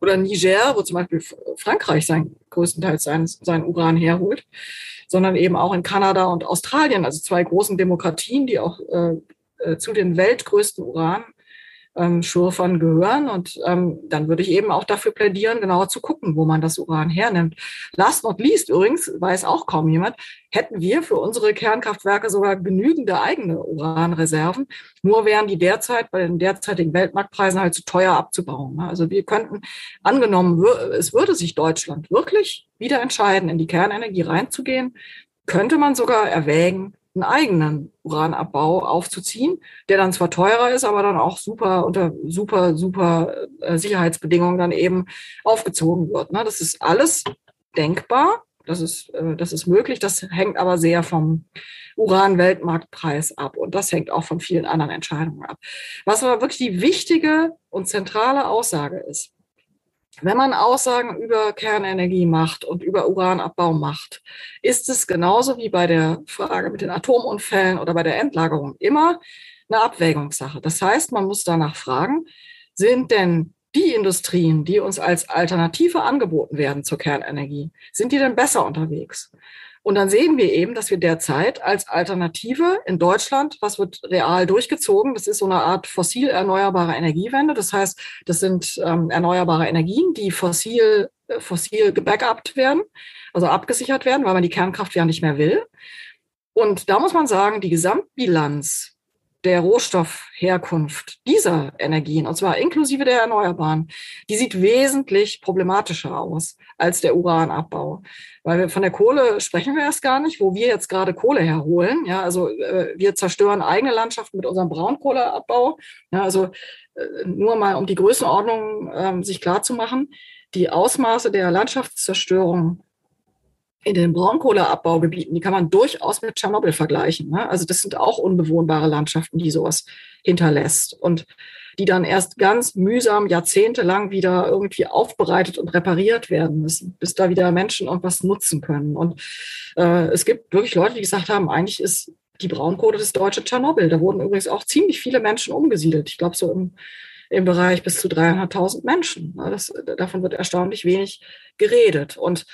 oder Niger, wo zum Beispiel Frankreich sein, größtenteils sein, sein Uran herholt, sondern eben auch in Kanada und Australien, also zwei großen Demokratien, die auch äh, äh zu den weltgrößten Uran ähm, Schürfern gehören. Und ähm, dann würde ich eben auch dafür plädieren, genauer zu gucken, wo man das Uran hernimmt. Last not least übrigens, weiß auch kaum jemand, hätten wir für unsere Kernkraftwerke sogar genügende eigene Uranreserven. Nur wären die derzeit bei den derzeitigen Weltmarktpreisen halt zu teuer abzubauen. Also wir könnten, angenommen, es würde sich Deutschland wirklich wieder entscheiden, in die Kernenergie reinzugehen, könnte man sogar erwägen, einen eigenen Uranabbau aufzuziehen, der dann zwar teurer ist, aber dann auch super unter super, super äh, Sicherheitsbedingungen dann eben aufgezogen wird. Ne? Das ist alles denkbar. Das ist, äh, das ist möglich. Das hängt aber sehr vom Uran-Weltmarktpreis ab. Und das hängt auch von vielen anderen Entscheidungen ab. Was aber wirklich die wichtige und zentrale Aussage ist, wenn man Aussagen über Kernenergie macht und über Uranabbau macht, ist es genauso wie bei der Frage mit den Atomunfällen oder bei der Endlagerung immer eine Abwägungssache. Das heißt, man muss danach fragen, sind denn die Industrien, die uns als Alternative angeboten werden zur Kernenergie, sind die denn besser unterwegs? Und dann sehen wir eben, dass wir derzeit als Alternative in Deutschland, was wird real durchgezogen, das ist so eine Art fossil erneuerbare Energiewende. Das heißt, das sind ähm, erneuerbare Energien, die fossil, äh, fossil gebackupt werden, also abgesichert werden, weil man die Kernkraft ja nicht mehr will. Und da muss man sagen, die Gesamtbilanz der Rohstoffherkunft dieser Energien, und zwar inklusive der Erneuerbaren, die sieht wesentlich problematischer aus als der Uranabbau. Weil wir von der Kohle sprechen wir erst gar nicht, wo wir jetzt gerade Kohle herholen. Ja, also äh, wir zerstören eigene Landschaften mit unserem Braunkohleabbau. Ja, also äh, nur mal um die Größenordnung äh, sich klar zu machen. Die Ausmaße der Landschaftszerstörung in den Braunkohleabbaugebieten, die kann man durchaus mit Tschernobyl vergleichen. Ne? Also das sind auch unbewohnbare Landschaften, die sowas hinterlässt und die dann erst ganz mühsam jahrzehntelang wieder irgendwie aufbereitet und repariert werden müssen, bis da wieder Menschen irgendwas nutzen können. Und äh, es gibt wirklich Leute, die gesagt haben, eigentlich ist die Braunkohle das deutsche Tschernobyl. Da wurden übrigens auch ziemlich viele Menschen umgesiedelt. Ich glaube, so im, im Bereich bis zu 300.000 Menschen. Ne? Das, davon wird erstaunlich wenig geredet. Und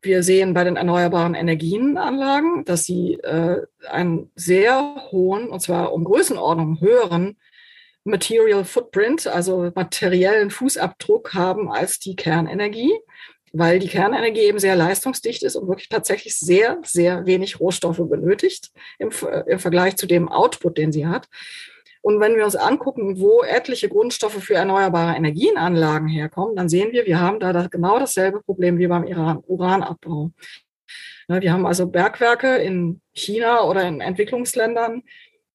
wir sehen bei den erneuerbaren Energienanlagen, dass sie äh, einen sehr hohen, und zwar um Größenordnung höheren Material Footprint, also materiellen Fußabdruck haben als die Kernenergie, weil die Kernenergie eben sehr leistungsdicht ist und wirklich tatsächlich sehr, sehr wenig Rohstoffe benötigt im, im Vergleich zu dem Output, den sie hat. Und wenn wir uns angucken, wo etliche Grundstoffe für erneuerbare Energienanlagen herkommen, dann sehen wir, wir haben da genau dasselbe Problem wie beim Iran, Uranabbau. Wir haben also Bergwerke in China oder in Entwicklungsländern,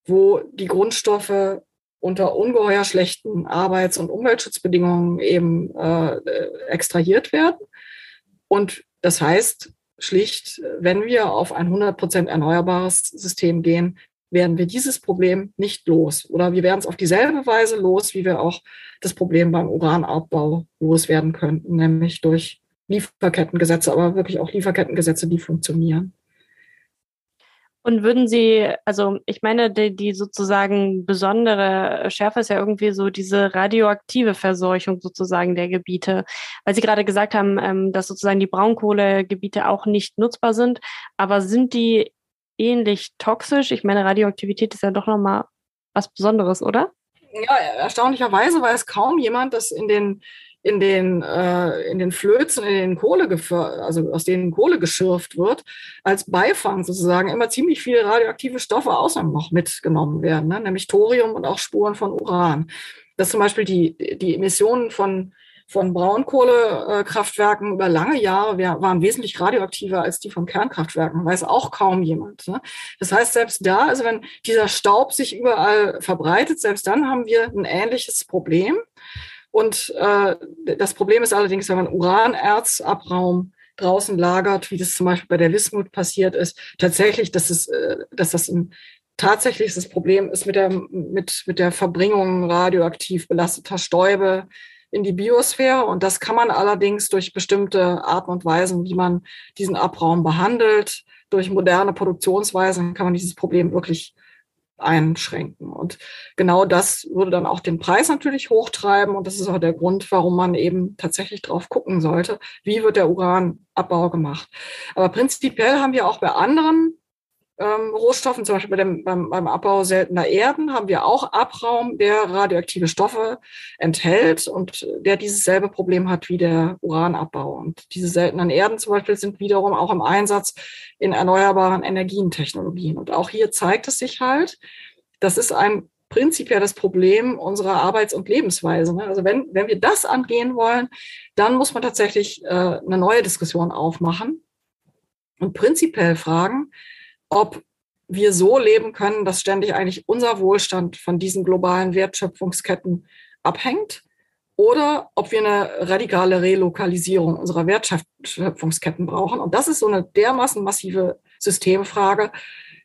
wo die Grundstoffe unter ungeheuer schlechten Arbeits- und Umweltschutzbedingungen eben äh, extrahiert werden. Und das heißt schlicht, wenn wir auf ein 100 Prozent erneuerbares System gehen, werden wir dieses Problem nicht los. Oder wir werden es auf dieselbe Weise los, wie wir auch das Problem beim Uranabbau loswerden könnten, nämlich durch Lieferkettengesetze, aber wirklich auch Lieferkettengesetze, die funktionieren. Und würden Sie, also ich meine, die, die, sozusagen besondere Schärfe ist ja irgendwie so diese radioaktive Verseuchung sozusagen der Gebiete, weil Sie gerade gesagt haben, ähm, dass sozusagen die Braunkohlegebiete auch nicht nutzbar sind, aber sind die ähnlich toxisch. Ich meine, Radioaktivität ist ja doch nochmal was Besonderes, oder? Ja, erstaunlicherweise weiß kaum jemand, dass in den in den, äh, in den Flözen, in den Kohle, also aus denen Kohle geschürft wird, als Beifang sozusagen immer ziemlich viele radioaktive Stoffe außerdem noch mitgenommen werden, ne? nämlich Thorium und auch Spuren von Uran. Dass zum Beispiel die, die Emissionen von von Braunkohlekraftwerken über lange Jahre waren wesentlich radioaktiver als die von Kernkraftwerken, weiß auch kaum jemand. Ne? Das heißt, selbst da, also wenn dieser Staub sich überall verbreitet, selbst dann haben wir ein ähnliches Problem. Und äh, das Problem ist allerdings, wenn man Uranerz abraumt, draußen lagert, wie das zum Beispiel bei der Wismut passiert ist, tatsächlich, dass, es, äh, dass das ein tatsächliches Problem ist mit der, mit, mit der Verbringung radioaktiv belasteter Stäube in die Biosphäre. Und das kann man allerdings durch bestimmte Arten und Weisen, wie man diesen Abraum behandelt, durch moderne Produktionsweisen kann man dieses Problem wirklich einschränken. Und genau das würde dann auch den Preis natürlich hochtreiben. Und das ist auch der Grund, warum man eben tatsächlich drauf gucken sollte, wie wird der Uranabbau gemacht. Aber prinzipiell haben wir auch bei anderen ähm, Rohstoffen, zum Beispiel bei dem, beim, beim Abbau seltener Erden, haben wir auch Abraum, der radioaktive Stoffe enthält und der dieses selbe Problem hat wie der Uranabbau. Und diese seltenen Erden zum Beispiel sind wiederum auch im Einsatz in erneuerbaren Energientechnologien. Und auch hier zeigt es sich halt, das ist ein prinzipielles Problem unserer Arbeits- und Lebensweise. Ne? Also wenn, wenn wir das angehen wollen, dann muss man tatsächlich äh, eine neue Diskussion aufmachen und prinzipiell fragen, ob wir so leben können, dass ständig eigentlich unser Wohlstand von diesen globalen Wertschöpfungsketten abhängt oder ob wir eine radikale Relokalisierung unserer Wertschöpfungsketten brauchen. Und das ist so eine dermaßen massive Systemfrage,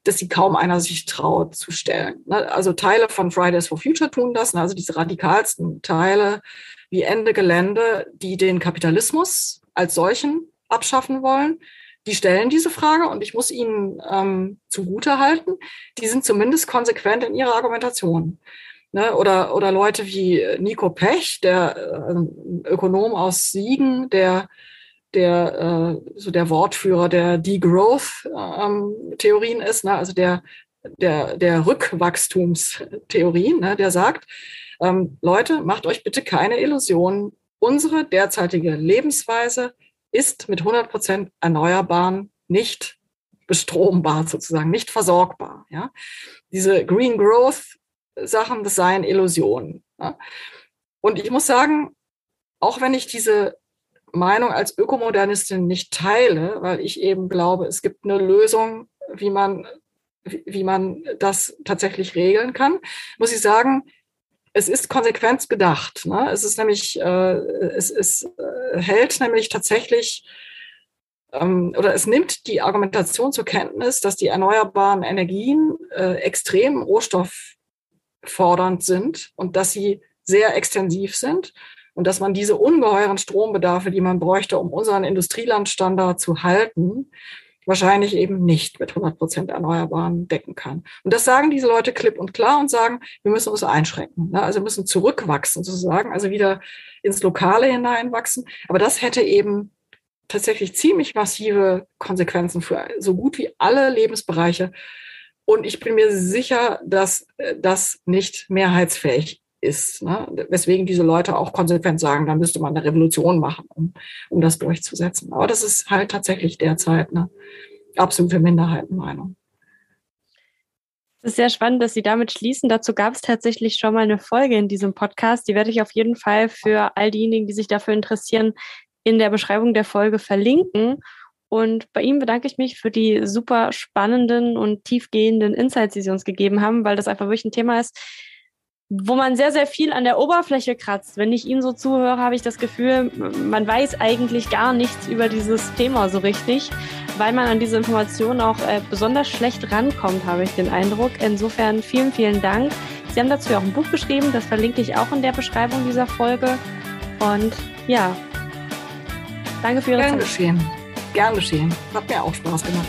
dass sie kaum einer sich traut zu stellen. Ne? Also Teile von Fridays for Future tun das, ne? also diese radikalsten Teile wie Ende Gelände, die den Kapitalismus als solchen abschaffen wollen die stellen diese Frage und ich muss ihnen ähm, zugute halten, die sind zumindest konsequent in ihrer Argumentation. Ne? Oder, oder Leute wie Nico Pech, der äh, Ökonom aus Siegen, der der äh, so der Wortführer der Degrowth-Theorien ähm, ist, ne? also der der der Rückwachstumstheorien, ne? der sagt, ähm, Leute, macht euch bitte keine Illusionen. Unsere derzeitige Lebensweise ist mit 100 Prozent Erneuerbaren nicht bestrombar sozusagen, nicht versorgbar. Ja? Diese Green Growth Sachen, das seien Illusionen. Ja? Und ich muss sagen, auch wenn ich diese Meinung als Ökomodernistin nicht teile, weil ich eben glaube, es gibt eine Lösung, wie man, wie man das tatsächlich regeln kann, muss ich sagen, es ist konsequent gedacht. Ne? Es ist nämlich, äh, es, es äh, hält nämlich tatsächlich ähm, oder es nimmt die Argumentation zur Kenntnis, dass die erneuerbaren Energien äh, extrem rohstofffordernd sind und dass sie sehr extensiv sind und dass man diese ungeheuren Strombedarfe, die man bräuchte, um unseren Industrielandstandard zu halten, wahrscheinlich eben nicht mit 100 Prozent Erneuerbaren decken kann. Und das sagen diese Leute klipp und klar und sagen, wir müssen uns einschränken. Ne? Also müssen zurückwachsen sozusagen, also wieder ins Lokale hineinwachsen. Aber das hätte eben tatsächlich ziemlich massive Konsequenzen für so gut wie alle Lebensbereiche. Und ich bin mir sicher, dass äh, das nicht mehrheitsfähig ist. Ne? Weswegen diese Leute auch konsequent sagen, da müsste man eine Revolution machen, um, um das durchzusetzen. Aber das ist halt tatsächlich derzeit eine absolute Minderheitenmeinung. Es ist sehr spannend, dass Sie damit schließen. Dazu gab es tatsächlich schon mal eine Folge in diesem Podcast. Die werde ich auf jeden Fall für all diejenigen, die sich dafür interessieren, in der Beschreibung der Folge verlinken. Und bei Ihnen bedanke ich mich für die super spannenden und tiefgehenden Insights, die Sie uns gegeben haben, weil das einfach wirklich ein Thema ist, wo man sehr, sehr viel an der Oberfläche kratzt. Wenn ich Ihnen so zuhöre, habe ich das Gefühl, man weiß eigentlich gar nichts über dieses Thema so richtig, weil man an diese Informationen auch äh, besonders schlecht rankommt, habe ich den Eindruck. Insofern vielen, vielen Dank. Sie haben dazu auch ein Buch geschrieben, das verlinke ich auch in der Beschreibung dieser Folge. Und ja, danke für Ihre Gern Zeit. geschehen. Gern geschehen. Hat mir auch Spaß gemacht.